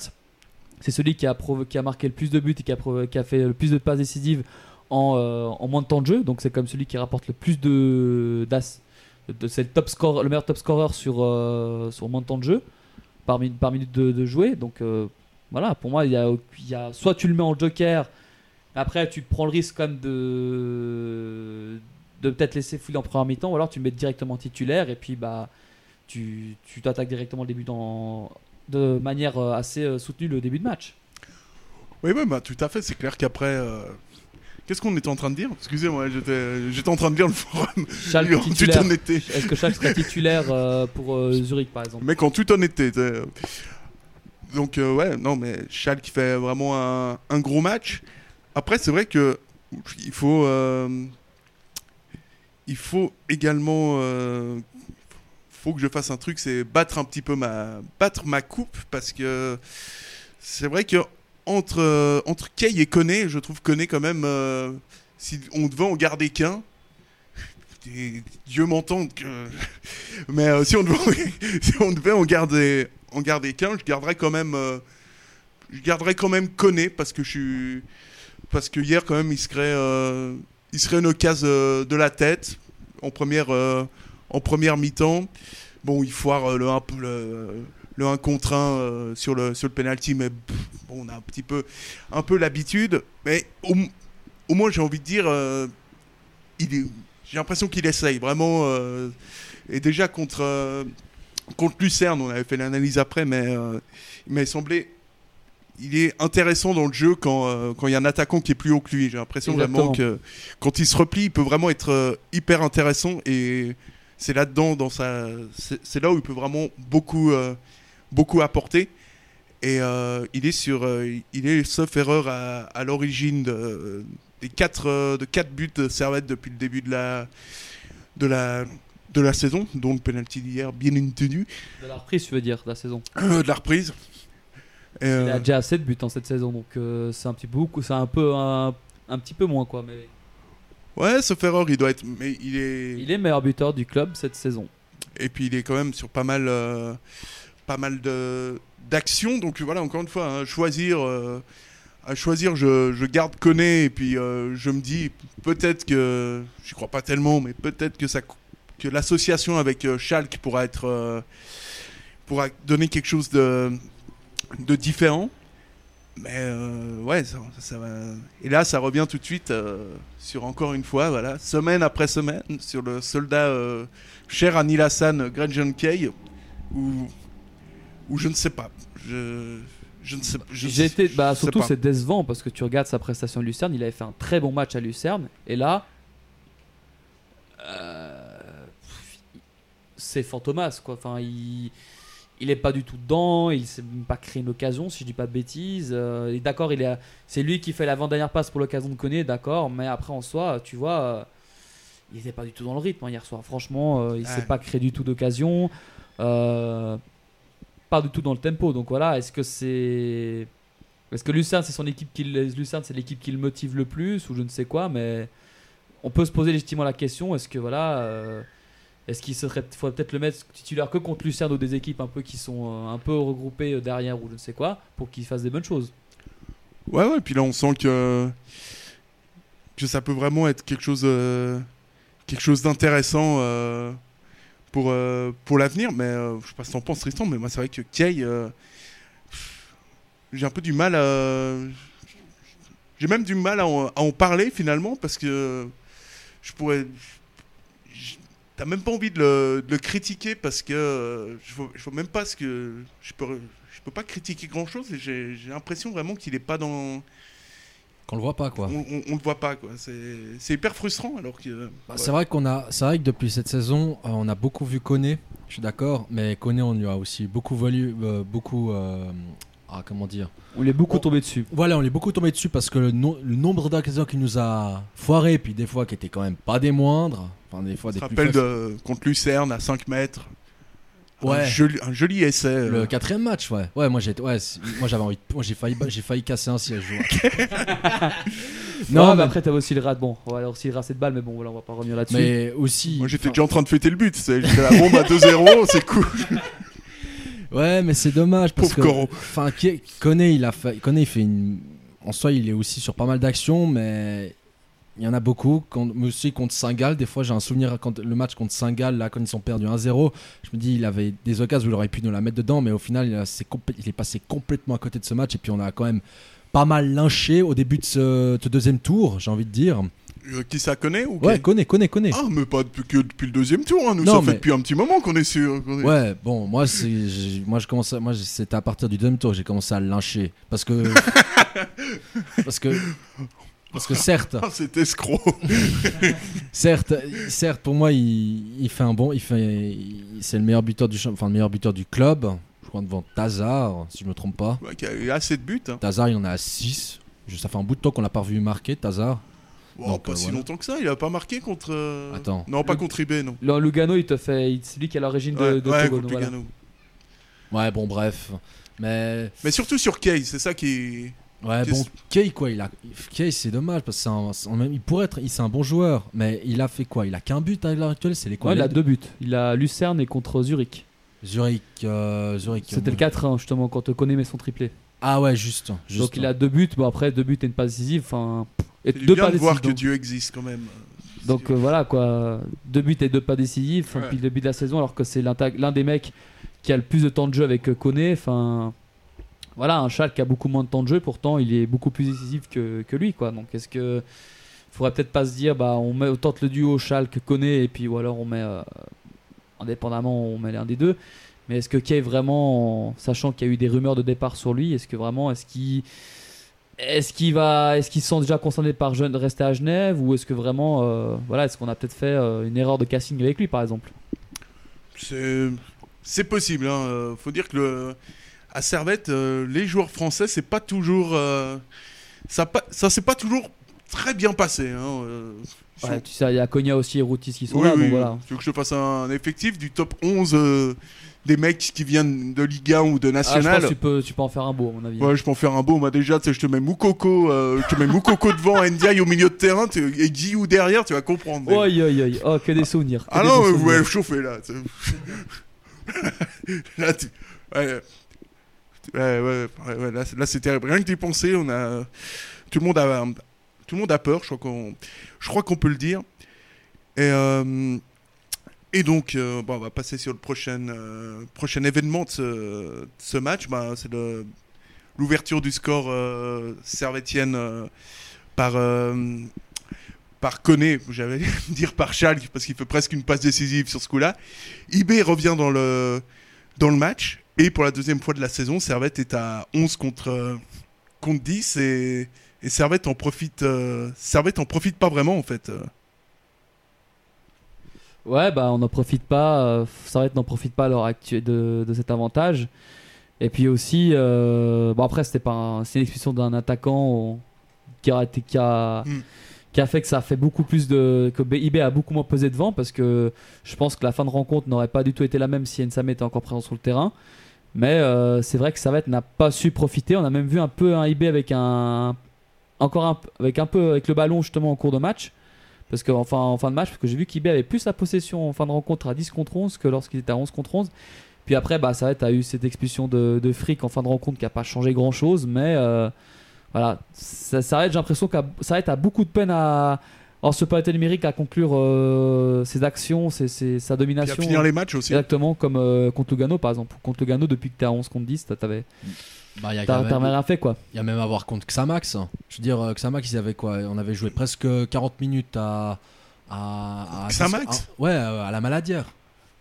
C'est celui qui a, qui a marqué le plus de buts et qui a, qui a fait le plus de passes décisives en, euh, en moins de temps de jeu. Donc, c'est comme celui qui rapporte le plus de. C'est le, top score, le meilleur top scorer sur, euh, sur de temps de jeu par, mi- par minute de, jouer. Donc euh, voilà, pour moi, il y a, y a- soit tu le mets en joker, après tu prends le risque quand même de, de peut-être laisser fouiller en première mi-temps, ou alors tu mets directement titulaire et puis bah tu tu t'attaques directement le début dans, de manière euh, assez euh, soutenue le début de match. Oui, ouais, bah, tout à fait. C'est clair qu'après. Qu'est-ce qu'on était en train de dire? Excusez-moi, j'étais en train de lire le forum. Schalke [laughs] en toute honnêteté. Est-ce que Schalke serait titulaire euh, pour euh, Zurich par exemple? Mec, en toute honnêteté. t'sais. Donc, euh, ouais, non, mais Schalke fait vraiment un, un gros match. Après, c'est vrai que il faut, euh, il faut également, euh, faut que je fasse un truc, c'est battre un petit peu ma, battre ma coupe parce que c'est vrai que entre euh, entre Kay et Koné, je trouve Koné quand même, euh, si on devait en garder qu'un. Dieu m'entende. [laughs] Mais euh, si, on devait, [laughs] si on devait en garder, en garder qu'un, je garderais quand même. euh, je garderais quand même Koné parce que je. Parce que hier, quand même, il serait, il serait une occasion de la tête en première, en première mi-temps. Bon, il foire le 1 le, le 1 contre 1 euh, sur le, sur le penalty, mais pff, bon, on a un petit peu, un peu l'habitude. Mais au, au moins, j'ai envie de dire, euh, j'ai l'impression qu'il essaye vraiment. euh, et déjà contre, contre Lucerne, on avait fait l'analyse après, mais il m'avait semblé. Il est intéressant dans le jeu quand quand il y a un attaquant qui est plus haut que lui. J'ai l'impression vraiment que quand il se replie, il peut vraiment être hyper intéressant. Et c'est là-dedans, dans sa, c'est c'est là où il peut vraiment beaucoup, euh, beaucoup apporter. Et euh, il est sur, euh, il est sauf erreur à, à l'origine de, des quatre, euh, de quatre buts de Servette depuis le début de la, de la, de la saison, dont le penalty d'hier, bien entendu, De la reprise, tu veux dire, de la saison? de la reprise. Et, Il euh, a déjà 7 buts en cette saison, donc euh, c'est un petit peu beaucoup, c'est un peu un, un petit peu moins quoi. Mais ouais, sauf erreur, il doit être, mais il est, il est meilleur buteur du club cette saison. et puis il est quand même sur pas mal, euh, pas mal d'actions. Donc voilà, encore une fois, hein, choisir, euh, à choisir, je, je garde Koné et puis euh, je me dis peut-être que, j'y crois pas tellement, mais peut-être que que l'association avec euh, Schalke pourra être, euh, pourra donner quelque chose de, de différent. Mais ouais, ça, va. Et là, ça revient tout de suite sur encore une fois, voilà, semaine après semaine, sur le soldat cher à Nilassan Gretchen Kay, où, où je ne sais pas. Je, je ne sais sais- été, bah surtout pas. c'est décevant parce que tu regardes sa prestation à Lucerne, il avait fait un très bon match à Lucerne et là, euh, c'est fantomas quoi. Enfin, il, il est pas du tout dedans, il s'est même pas créé une occasion si je dis pas de bêtises. Euh, d'accord, il est, c'est lui qui fait l'avant dernière passe pour l'occasion de connaître, d'accord, mais après en soi, tu vois. euh, il était pas du tout dans le rythme hein, hier soir. Franchement, euh, il Ouais. s'est pas créé du tout d'occasion. Pas du tout dans le tempo. Donc voilà, est-ce que c'est. Est-ce que Lucerne, c'est son équipe qui Lucerne, c'est l'équipe qui le motive le plus ou je ne sais quoi, mais on peut se poser légitimement la question est-ce que voilà. euh, est-ce qu'il serait faudrait peut-être le mettre titulaire que contre Lucerne ou des équipes un peu qui sont euh, un peu regroupées euh, derrière ou je ne sais quoi pour qu'il fasse des bonnes choses Ouais, ouais, puis là, on sent que, que ça peut vraiment être quelque chose, chose d'intéressant pour, euh, pour l'avenir. Mais euh, je sais pas si t'en penses, Tristan, mais moi, c'est vrai que Kay, euh, j'ai un peu du mal à. J'ai même du mal à en, parler finalement parce que je pourrais. T'as même pas envie de le, critiquer parce que euh, je vois, vois même pas ce que. Je peux, je peux pas critiquer grand chose et j'ai l'impression vraiment qu'il est pas dans. Qu'on le voit pas quoi. On, on, on le voit pas quoi. C'est c'est hyper frustrant alors que. Bah, C'est vrai qu'on a, c'est vrai que depuis cette saison, euh, on a beaucoup vu Koné. Je suis d'accord, mais Koné, on lui a aussi beaucoup valu, euh, beaucoup, euh, ah comment dire? On l'est beaucoup tombé dessus. Voilà, on est beaucoup tombé dessus parce que le, no- le nombre d'occasions qu'il nous a foiré, puis des fois qui étaient quand même pas des moindres, enfin des fois Je des plus rappelle de, contre Lucerne à 5 mètres. Un Ouais. joli, un joli essai. euh. Le quatrième match, ouais. Ouais, moi j'ai, ouais, moi j'avais envie, de- moi j'ai failli, j'ai failli casser un siège. [laughs] ouais. Non, mais mais, après, t'avais aussi le rat. Bon, on va aussi le racer de balle, mais bon, voilà, on va pas revenir là-dessus. mais aussi. Moi j'étais enfin, déjà en train de fêter le but. c'est- J'étais la bombe à 2-0, [laughs] c'est cool. Ouais, mais c'est dommage parce Pauvre que. Coro. Enfin, Koné, il a fait, Koné, il fait une. En soi, il est aussi sur pas mal d'actions, mais il y en a beaucoup. Quand, aussi contre Saint-Gall, des fois, j'ai un souvenir quand le match contre Saint-Gall, là, quand ils sont perdus 1-0, je me dis, il avait des occasions où il aurait pu nous la mettre dedans, mais au final, il, a- il est passé complètement à côté de ce match, et puis on a quand même pas mal lynché au début de ce, deuxième tour, j'ai envie de dire. Euh, qui ça connaît ou Ouais, Koné, Koné, Koné. Ah, mais pas depuis, que depuis le deuxième tour. Hein. Nous, Non, ça mais- fait depuis un petit moment qu'on est sûr. est- Ouais, bon, moi, moi, je commence, à- moi, c'était à partir du deuxième tour que j'ai commencé à lyncher, parce que, [laughs] parce que, parce que certes, Ah, [laughs] c'est escroc. [laughs] certes, certes, pour moi, il, il fait un bon, il fait, il- c'est le meilleur buteur du, enfin, le meilleur buteur du club. Je crois devant Tazar, si je me trompe pas. Ouais, qui a eu assez de buts. Hein. Tazar, il en a à 6 Ça fait un bout de temps qu'on l'a pas vu marquer, Tazar. Bon, Donc, pas euh, si voilà. longtemps que ça. Il a pas marqué contre. euh, Attends. Non, pas Le- contre IB, non. Le Lugano, il te fait. C'est lui qui est à l'origine de, Ouais, de ouais, Togo, contre donc voilà. Lugano. Ouais, bon, bref. Mais Mais surtout sur Kay, c'est ça qui. Ouais, Qu'est-ce- bon, Kay, quoi, il a. Kay, c'est dommage parce que c'est un- il pourrait être. il- C'est un bon joueur, mais il a fait quoi? Il a qu'un but à l'heure actuelle, c'est les quoi Ouais, il a deux buts. Il a Lucerne et contre Zurich. Zurich. euh, Zurich. C'était le 4-1, justement, quand connaît met son triplé. Ah ouais, juste. juste. Donc il a deux buts. Bon, après, deux buts et une passe décisive. Enfin. Et deux bien pas de voir que Dieu existe quand même. Donc euh, voilà quoi, deux buts et deux pas décisifs depuis le début de la saison, alors que c'est l'un des mecs qui a le plus de temps de jeu avec euh, Koné. Enfin, voilà, un Schalke a beaucoup moins de temps de jeu, pourtant il est beaucoup plus décisif que, que lui quoi. Donc est-ce que faudrait peut-être pas se dire bah on met on tente le duo Schalke Koné et puis ou alors on met euh, indépendamment on met l'un des deux. Mais est-ce que Kay vraiment, en- sachant qu'il y a eu des rumeurs de départ sur lui, est-ce que vraiment est-ce qu'il est-ce qu'il va, est-ce qu'ils sont déjà concernés par Gen- rester à Genève ou est-ce que vraiment, euh, voilà, est-ce qu'on a peut-être fait euh, une erreur de casting avec lui par exemple? C'est possible. Hein. Faut dire que le... à Servette, euh, les joueurs français, c'est pas toujours. euh, Ça, ça s'est pas toujours très bien passé. Hein. euh, Ouais, tu sais, il y a Konya aussi et Routis qui sont Oui, là, oui, donc oui. voilà. Tu veux que je te fasse un effectif du top 11 euh, des mecs qui viennent de Ligue 1 ou de Ah, je pense National que tu peux, tu peux en faire un beau, à mon avis. Ouais, je peux en faire un beau. Moi, déjà, tu sais, je te mets Moukoko, euh, je te mets Moukoko [laughs] devant, Ndiaye au milieu de terrain, tu- et Guillou derrière, tu vas comprendre. Oi, oi, oi. Oh, que des souvenirs. que ah des non, mais vous allez chauffer là. [laughs] là, tu... ouais. Là, là, terrible. Rien que d'y penser, on a tout le monde a tout le monde a peur. Je crois qu'on, je peut le dire. Et euh, et donc, euh, bon, on va passer sur le prochain euh, prochain événement de ce, match. Bah, c'est l'ouverture du score euh, par par Koné, j'allais [laughs] dire par Schalke parce qu'il fait presque une passe décisive sur ce coup-là. IB revient dans le dans le match et pour la deuxième fois de la saison, Servette est à 11 contre euh, contre 10 et, et Servette en profite euh, Servette en profite pas vraiment en fait. euh. Ouais, bah on n'en profite pas. euh, Servette n'en profite pas à l'heure actuelle de, de cet avantage. Et puis aussi, euh, bon après c'était pas, un- c'est une expulsion d'un attaquant qui a qui a, Mm. qui a fait que ça a fait beaucoup plus de que IB a beaucoup moins pesé devant parce que je pense que la fin de rencontre n'aurait pas du tout été la même si Nsame était encore présent sur le terrain. Mais euh, c'est vrai que Servette n'a pas su profiter. On a même vu un peu un IB avec un encore un, avec un peu avec le ballon justement en cours de match. Parce que en fin de match, parce que j'ai vu qu'IB avait plus la possession en fin de rencontre à 10 contre 11 que lorsqu'il était à 11 contre 11. Puis après, bah, a eu cette expulsion de, de Frick en fin de rencontre qui n'a pas changé grand chose. Mais euh, voilà, ça, j'ai l'impression que Servette a beaucoup de peine à, en ce pas numérique à conclure euh, ses actions, ses- ses- sa Puis à domination. finir les matchs aussi. Exactement, comme euh, contre Lugano par exemple. Contre Lugano, depuis que tu es à 11 contre 10, t'as- t'avais Bah, il y a t'as- même- rien fait quoi. Il y a même à voir contre Xamax. Je veux dire, euh, Xamax, ils avaient quoi? On avait joué presque 40 minutes à. à, à- Xamax? à- Ouais, à la maladière.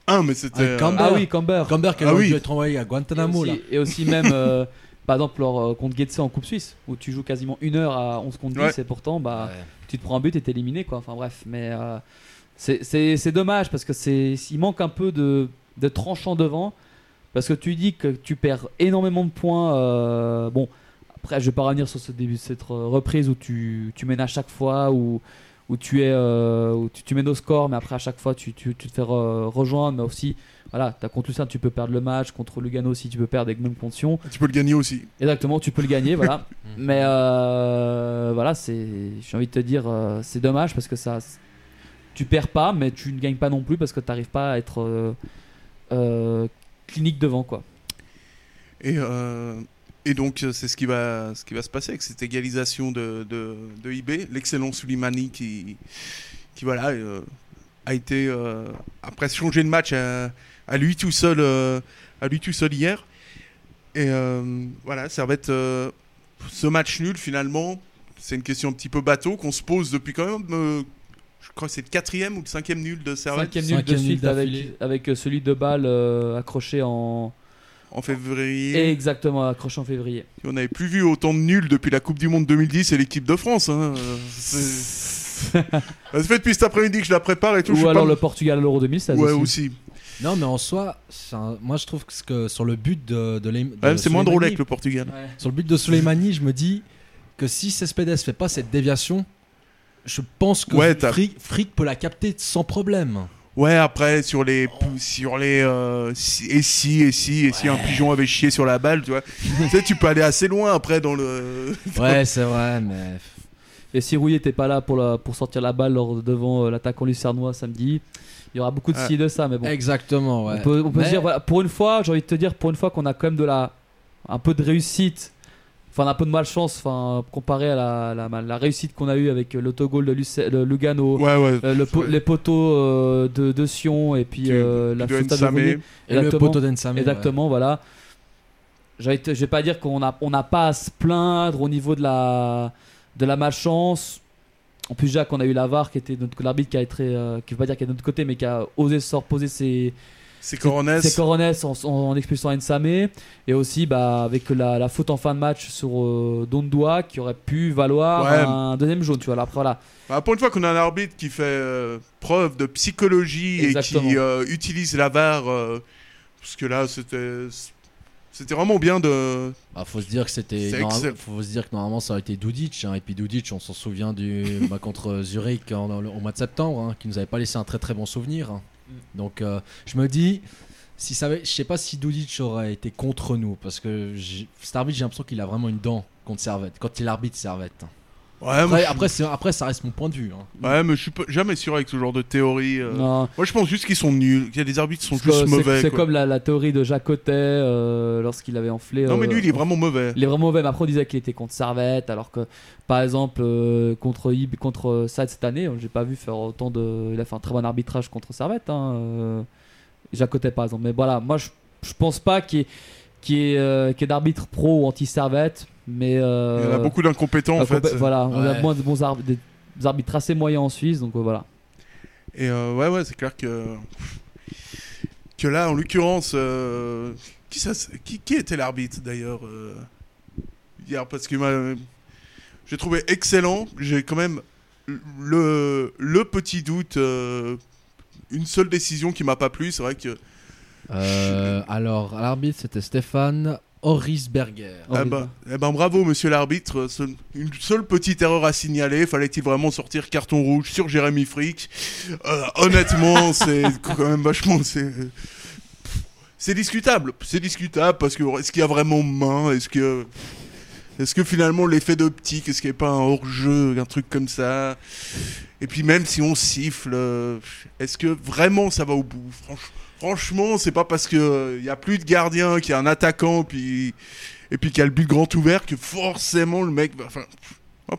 Un, mais c'était. Ah oui, Camber. Camber qui Ah aurait oui. dû être envoyé à Et Guantanamo. là. et aussi même, euh, [laughs] par exemple, leur, euh, contre Getse en Coupe Suisse, où tu joues quasiment une heure à 11 contre 10 Ouais. et pourtant, bah, Ouais. tu te prends un but et t'es éliminé. Quoi. Enfin bref, mais euh, c'est- c'est c'est dommage parce que c'est il manque un peu de, de tranchant devant. Parce que tu dis que tu perds énormément de points. euh, bon, après, je vais pas revenir sur ce début, cette reprise où tu, tu mènes à chaque fois, où, où tu es, euh, où tu, tu mènes au score, mais après à chaque fois tu, tu, tu te fais re- rejoindre. Mais aussi, voilà, as contre Lucerne, tu peux perdre le match. Contre Lugano aussi, tu peux perdre avec même conditions. Tu peux le gagner aussi. Exactement, tu peux le gagner, voilà. [laughs] Mais euh, voilà, c'est, j'ai envie de te dire, euh, c'est dommage parce que ça, tu perds pas, mais tu ne gagnes pas non plus parce que tu n'arrives pas à être euh, euh, clinique devant, quoi. Et, euh, et donc, euh, c'est ce qui va, ce qui va se passer avec cette égalisation de, de, de IB. L'excellent Soulimani qui, qui voilà, euh, a été, euh, après changer de match à, à lui tout seul, euh, à lui tout seul hier. Et euh, voilà, ça va être euh, ce match nul finalement. C'est une question un petit peu bateau qu'on se pose depuis quand même. euh, je crois que c'est le quatrième ou le cinquième nul de Servette Cinquième nul de Cinquième nul suite avec, avec celui de balle euh, accroché en. En février. Exactement, accroché en février. On n'avait plus vu autant de nuls depuis la Coupe du Monde 2010 et l'équipe de France. Hein. C'est- Ça fait depuis cet après-midi que je la prépare et tout. Ou alors pas- le Portugal à l'Euro 2016. Ouais, aussi. aussi. Non, mais en soi, un- moi je trouve que, que sur le but de, de, Leim- de Ouais, c'est moins drôle avec le Portugal. Sur le but de Soleimani, je me dis que si Cespedes fait pas cette déviation, je pense que Ouais, Frick peut la capter sans problème. Ouais, après, sur les. Sur les euh, si- et si, et si, et si un pigeon avait chié sur la balle, tu vois. [laughs] tu sais, tu peux aller assez loin après dans le. [laughs] Ouais, c'est vrai, mais. Et si Rouillet n'était pas là pour, la, pour sortir la balle lors, devant euh, l'attaquant lucernois samedi, il y aura beaucoup de Ah. si de ça. Mais bon, Exactement, ouais. on peut, on peut Mais- se dire, voilà, pour une fois, j'ai envie de te dire, pour une fois qu'on a quand même de la, un peu de réussite, enfin un peu de malchance, enfin comparé à la, la, la réussite qu'on a eue avec euh, l'autogol de, Luce- Lugano, Ouais, ouais. euh, le po- ouais. les poteaux euh, de, de Sion et puis Du- euh, la de Nsame. Et le Exactement. poteau d'Ensame. Exactement, voilà. Je vais pas dire qu'on a, on n'a pas à se plaindre au niveau de la, de la malchance. En plus, Jacques, on a eu la VAR qui était notre l'arbitre qui a été, euh, qui veut pas dire qu'il est de notre côté, mais qui a osé se reposer ses, C'est Coronès. C'est Coronès en, en expulsant Nsame et aussi bah, avec la, la faute en fin de match sur euh, Dondua qui aurait pu valoir Ouais. un deuxième jaune. Tu vois, là, après, voilà. Bah, pour une fois qu'on a un arbitre qui fait euh, preuve de psychologie Exactement. et qui euh, utilise la VAR, euh, parce que là, c'était. C'était vraiment bien de. Bah, faut se dire que c'était. Faut se dire que normalement ça aurait été Dudic. hein, et puis Dudic, on s'en souvient du bah, contre Zurich en- en- au mois de septembre, hein, qui nous avait pas laissé un très très bon souvenir. hein. Donc euh, je me dis, si ça je sais pas si Dudic aurait été contre nous, parce que cet arbitre, j'ai l'impression qu'il a vraiment une dent contre Servette. Quand il arbitre Servette. Ouais, Après, je- après, c'est- après, ça reste mon point de vue. hein. ouais, mais je suis pas- jamais sûr avec ce genre de théorie. euh. Non. Moi, je pense juste qu'ils sont nuls. qu'il y a des arbitres qui sont Parce juste c'est- mauvais. C'est comme la, la théorie de Jacques Cotet euh, lorsqu'il avait enflé. Non, mais euh, lui, il est vraiment mauvais. Il est vraiment mauvais. Mais après, on disait qu'il était contre Servette, alors que, par exemple, euh, contre Ib, contre euh, Sade cette année, j'ai pas vu faire autant de. Il a fait un très bon arbitrage contre Servette. Hein, euh, Jacques Cotet, par exemple. Mais voilà, moi, je, je pense pas qu'il y ait, qu'il y ait, euh, qu'il y ait d'arbitre pro ou anti-Servette. Mais. euh, Il y en a beaucoup d'incompétents, en euh, fait. Voilà, on a moins de bons arbitres, des arbitres assez moyens en Suisse, donc euh, voilà. Et euh, ouais, ouais, c'est clair que. Que là, en l'occurrence. euh, Qui, ça, qui, qui était l'arbitre d'ailleurs euh, hier? Parce que j'ai trouvé excellent. J'ai quand même le, le petit doute. euh, une seule décision qui m'a pas plu. C'est vrai que. Euh, alors, l'arbitre, c'était Stéphane Horisberger. Eh ben, eh ben, bravo, monsieur l'arbitre. Seul- une seule petite erreur à signaler. Fallait-il vraiment sortir carton rouge sur Jérémy Frick Euh, Honnêtement, [laughs] c'est quand même vachement. C'est discutable. C'est discutable parce que est-ce qu'il y a vraiment main? Est-ce que. Est-ce que finalement l'effet d'optique, est-ce qu'il n'y a pas un hors-jeu, un truc comme ça? Et puis même si on siffle, euh, est-ce que vraiment ça va au bout? Franch- Franchement, c'est pas parce qu'il n'y a plus de gardien, qu'il y a un attaquant, puis et puis qu'il y a le but grand ouvert que forcément le mec va. Enfin,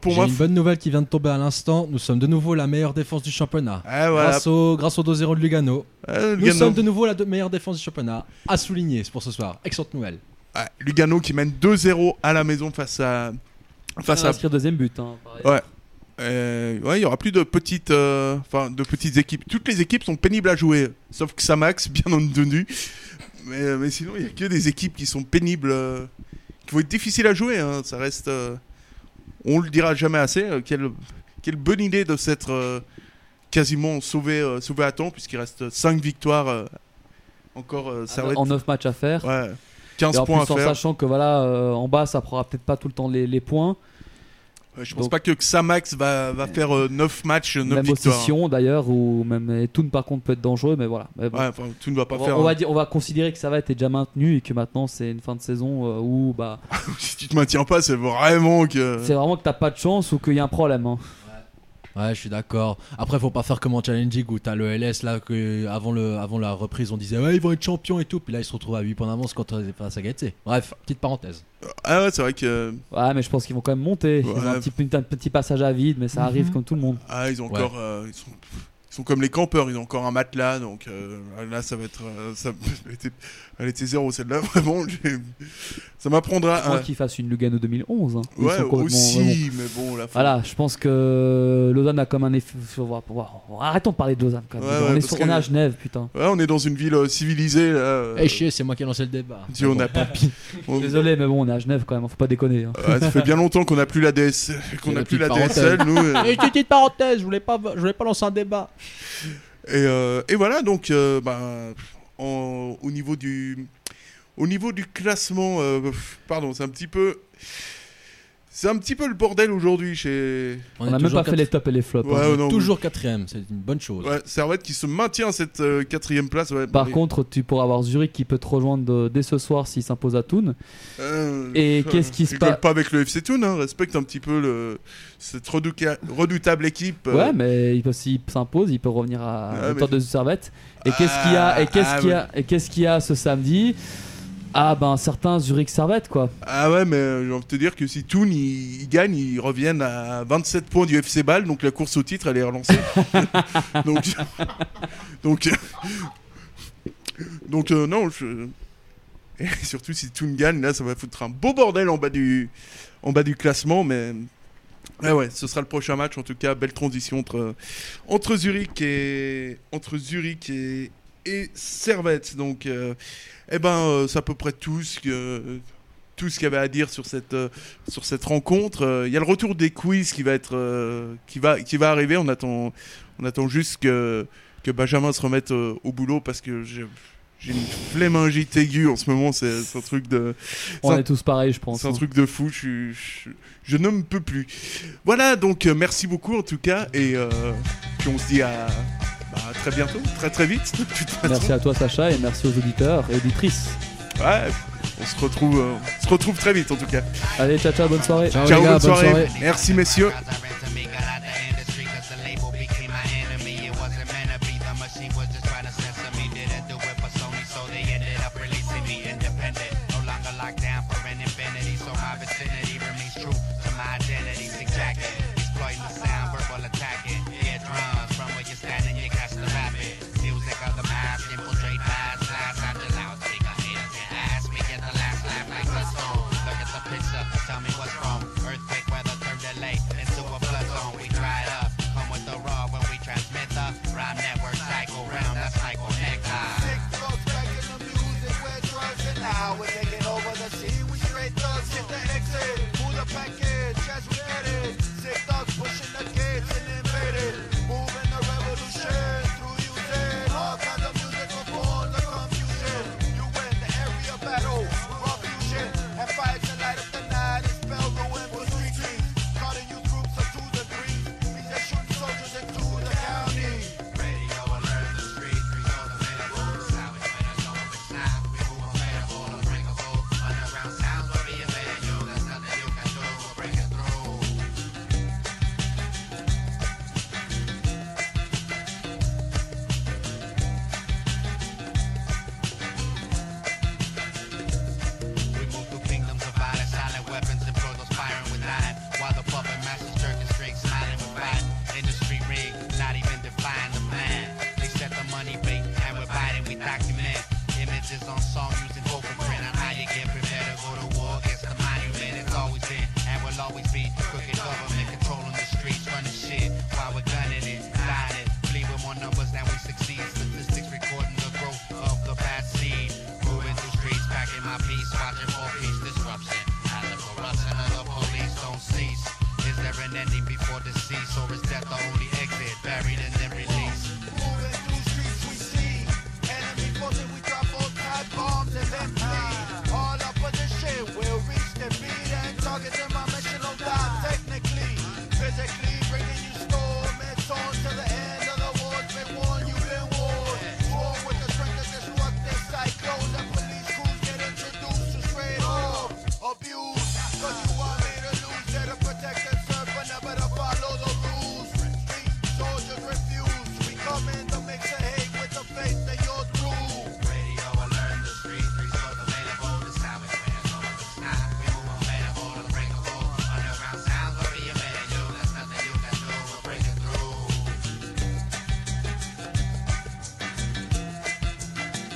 pour J'ai moi. une bonne nouvelle qui vient de tomber à l'instant. Nous sommes de nouveau la meilleure défense du championnat. Ah, voilà. Grâce au, grâce au 2-0 de Lugano. Ah, Nous sommes de nouveau la de- meilleure défense du championnat. À souligner c'est pour ce soir. Excellente nouvelle. Ouais, Lugano qui mène 2-0 à la maison face à. Face Ça à. inscrire deuxième but. hein. Ouais. Euh, ouais, il y aura plus de petites, euh, de petites équipes. Toutes les équipes sont pénibles à jouer, sauf que Samax, [laughs] bien entendu. Mais, mais sinon, il y a que des équipes qui sont pénibles, euh, qui vont être difficiles à jouer. hein. Ça reste, euh, on le dira jamais assez. euh, quelle, quelle bonne idée de s'être euh, quasiment sauvé, euh, sauvé à temps, puisqu'il reste 5 victoires euh, encore. euh, ça être- En 9 matchs à faire. ouais, 15 Et en points plus, à en faire. sachant que voilà, euh, en bas, ça prendra peut-être pas tout le temps les, les points. Ouais, je pense Donc- pas que Samax va, va faire 9 matchs, 9 même victoires. Sion d'ailleurs, ou même Toon par contre peut être dangereux, mais voilà. Mais bon. Ouais, enfin, tout ne va pas on, va, faire. on va dire, on va considérer que ça va être déjà maintenu et que maintenant c'est une fin de saison euh, où bah [laughs] si tu te maintiens pas, c'est vraiment que. c'est vraiment que t'as pas de chance ou qu'il y a un problème. hein. Ouais, je suis d'accord. Après, faut pas faire comme en Challenge League où t'as le LS là que avant le avant la reprise on disait ouais ils vont être champions et tout, puis là ils se retrouvent à 8 points d'avance quand on est face à Gaëté. Bref, petite parenthèse. Ah ouais, c'est vrai que. Ouais, mais je pense qu'ils vont quand même monter. Ils ont un petit, un petit passage à vide, mais ça arrive comme tout le monde. Ah, ils ont Ouais. encore. euh, ils, sont... ils sont comme les campeurs, ils ont encore un matelas, donc euh, là ça va être. euh, ça... [laughs] elle, était... zéro celle-là, [laughs] vraiment. Ça m'apprendra. Je crois qu'ils fassent une Lugano 2011. hein, Ouais, sont complètement- aussi, mais bon. mais bon, là. faut- Voilà, je pense que Lausanne a comme un effet. Arrêtons de parler de Lausanne quand même. Ouais, on, ouais, est sur- on est à Genève, putain. Ouais, on est dans une ville euh, civilisée, là. euh, Eh chier, c'est moi qui ai lancé le débat. si on a pas. [laughs] on- Désolé, mais bon, on est à Genève quand même, faut pas déconner. hein. Ouais, ça fait bien longtemps qu'on n'a plus la DS, [laughs] qu'on a la plus la DSL, nous. euh. Et une petite parenthèse, je voulais pas je voulais pas lancer un débat. Et, euh, et voilà, donc, euh, bah, au niveau du, au niveau du classement, euh, pardon, c'est un petit peu, c'est un petit peu le bordel aujourd'hui chez, On, a même pas fait les tops et les flops. Ouais, hein. non, toujours quatrième, c'est une bonne chose. ouais, Servette qui se maintient à cette euh, quatrième place. Ouais, Par mais- contre, tu pourras avoir Zurich qui peut te rejoindre de- dès ce soir s'il s'impose à Thun. Euh, Et euh, qu'est-ce qui se passe pas avec le FC Toon, hein, respecte un petit peu le, cette redouca- redoutable équipe. euh, Ouais, mais il peut- s'il s'impose, il peut revenir à hauteur mais- de Servette. Et qu'est-ce qu'il y a Et qu'est-ce Ah, qu'il y a Et qu'est-ce qu'il y a ce samedi? Ah ben certains Zurich Servette quoi. Ah ouais, mais euh, j'ai envie de te dire que si Toon il, il gagne, ils reviennent à 27 points du FC Ball, donc la course au titre elle est relancée. [laughs] donc, donc, donc euh, non, je... Et surtout si Toon gagne, là ça va foutre un beau bordel en bas du, en bas du classement, mais ouais, ouais, ce sera le prochain match en tout cas, belle transition entre, entre Zurich et entre Zurich et, et Servette. Donc, euh, eh ben, euh, c'est à peu près tout ce que tout ce qu'il y avait à dire sur cette, euh, sur cette rencontre. Il y a le retour des quiz qui va, être, qui va, qui va arriver. On attend, on attend juste que, que Benjamin se remette au boulot parce que j'ai une flémingite aiguë en ce moment. C'est un truc de. On est, tous pareils, je pense. C'est un hein. truc de fou. Je, je, ne me peux plus. Voilà, donc merci beaucoup en tout cas. Et puis on se dit à, bah, très bientôt, très très vite. [laughs] Merci à toi Sacha et merci aux auditeurs et auditrices. Ouais, on se retrouve, euh, on se retrouve très vite en tout cas. Allez, ciao ciao, bonne soirée. Ciao, bonne, soirée. Merci messieurs.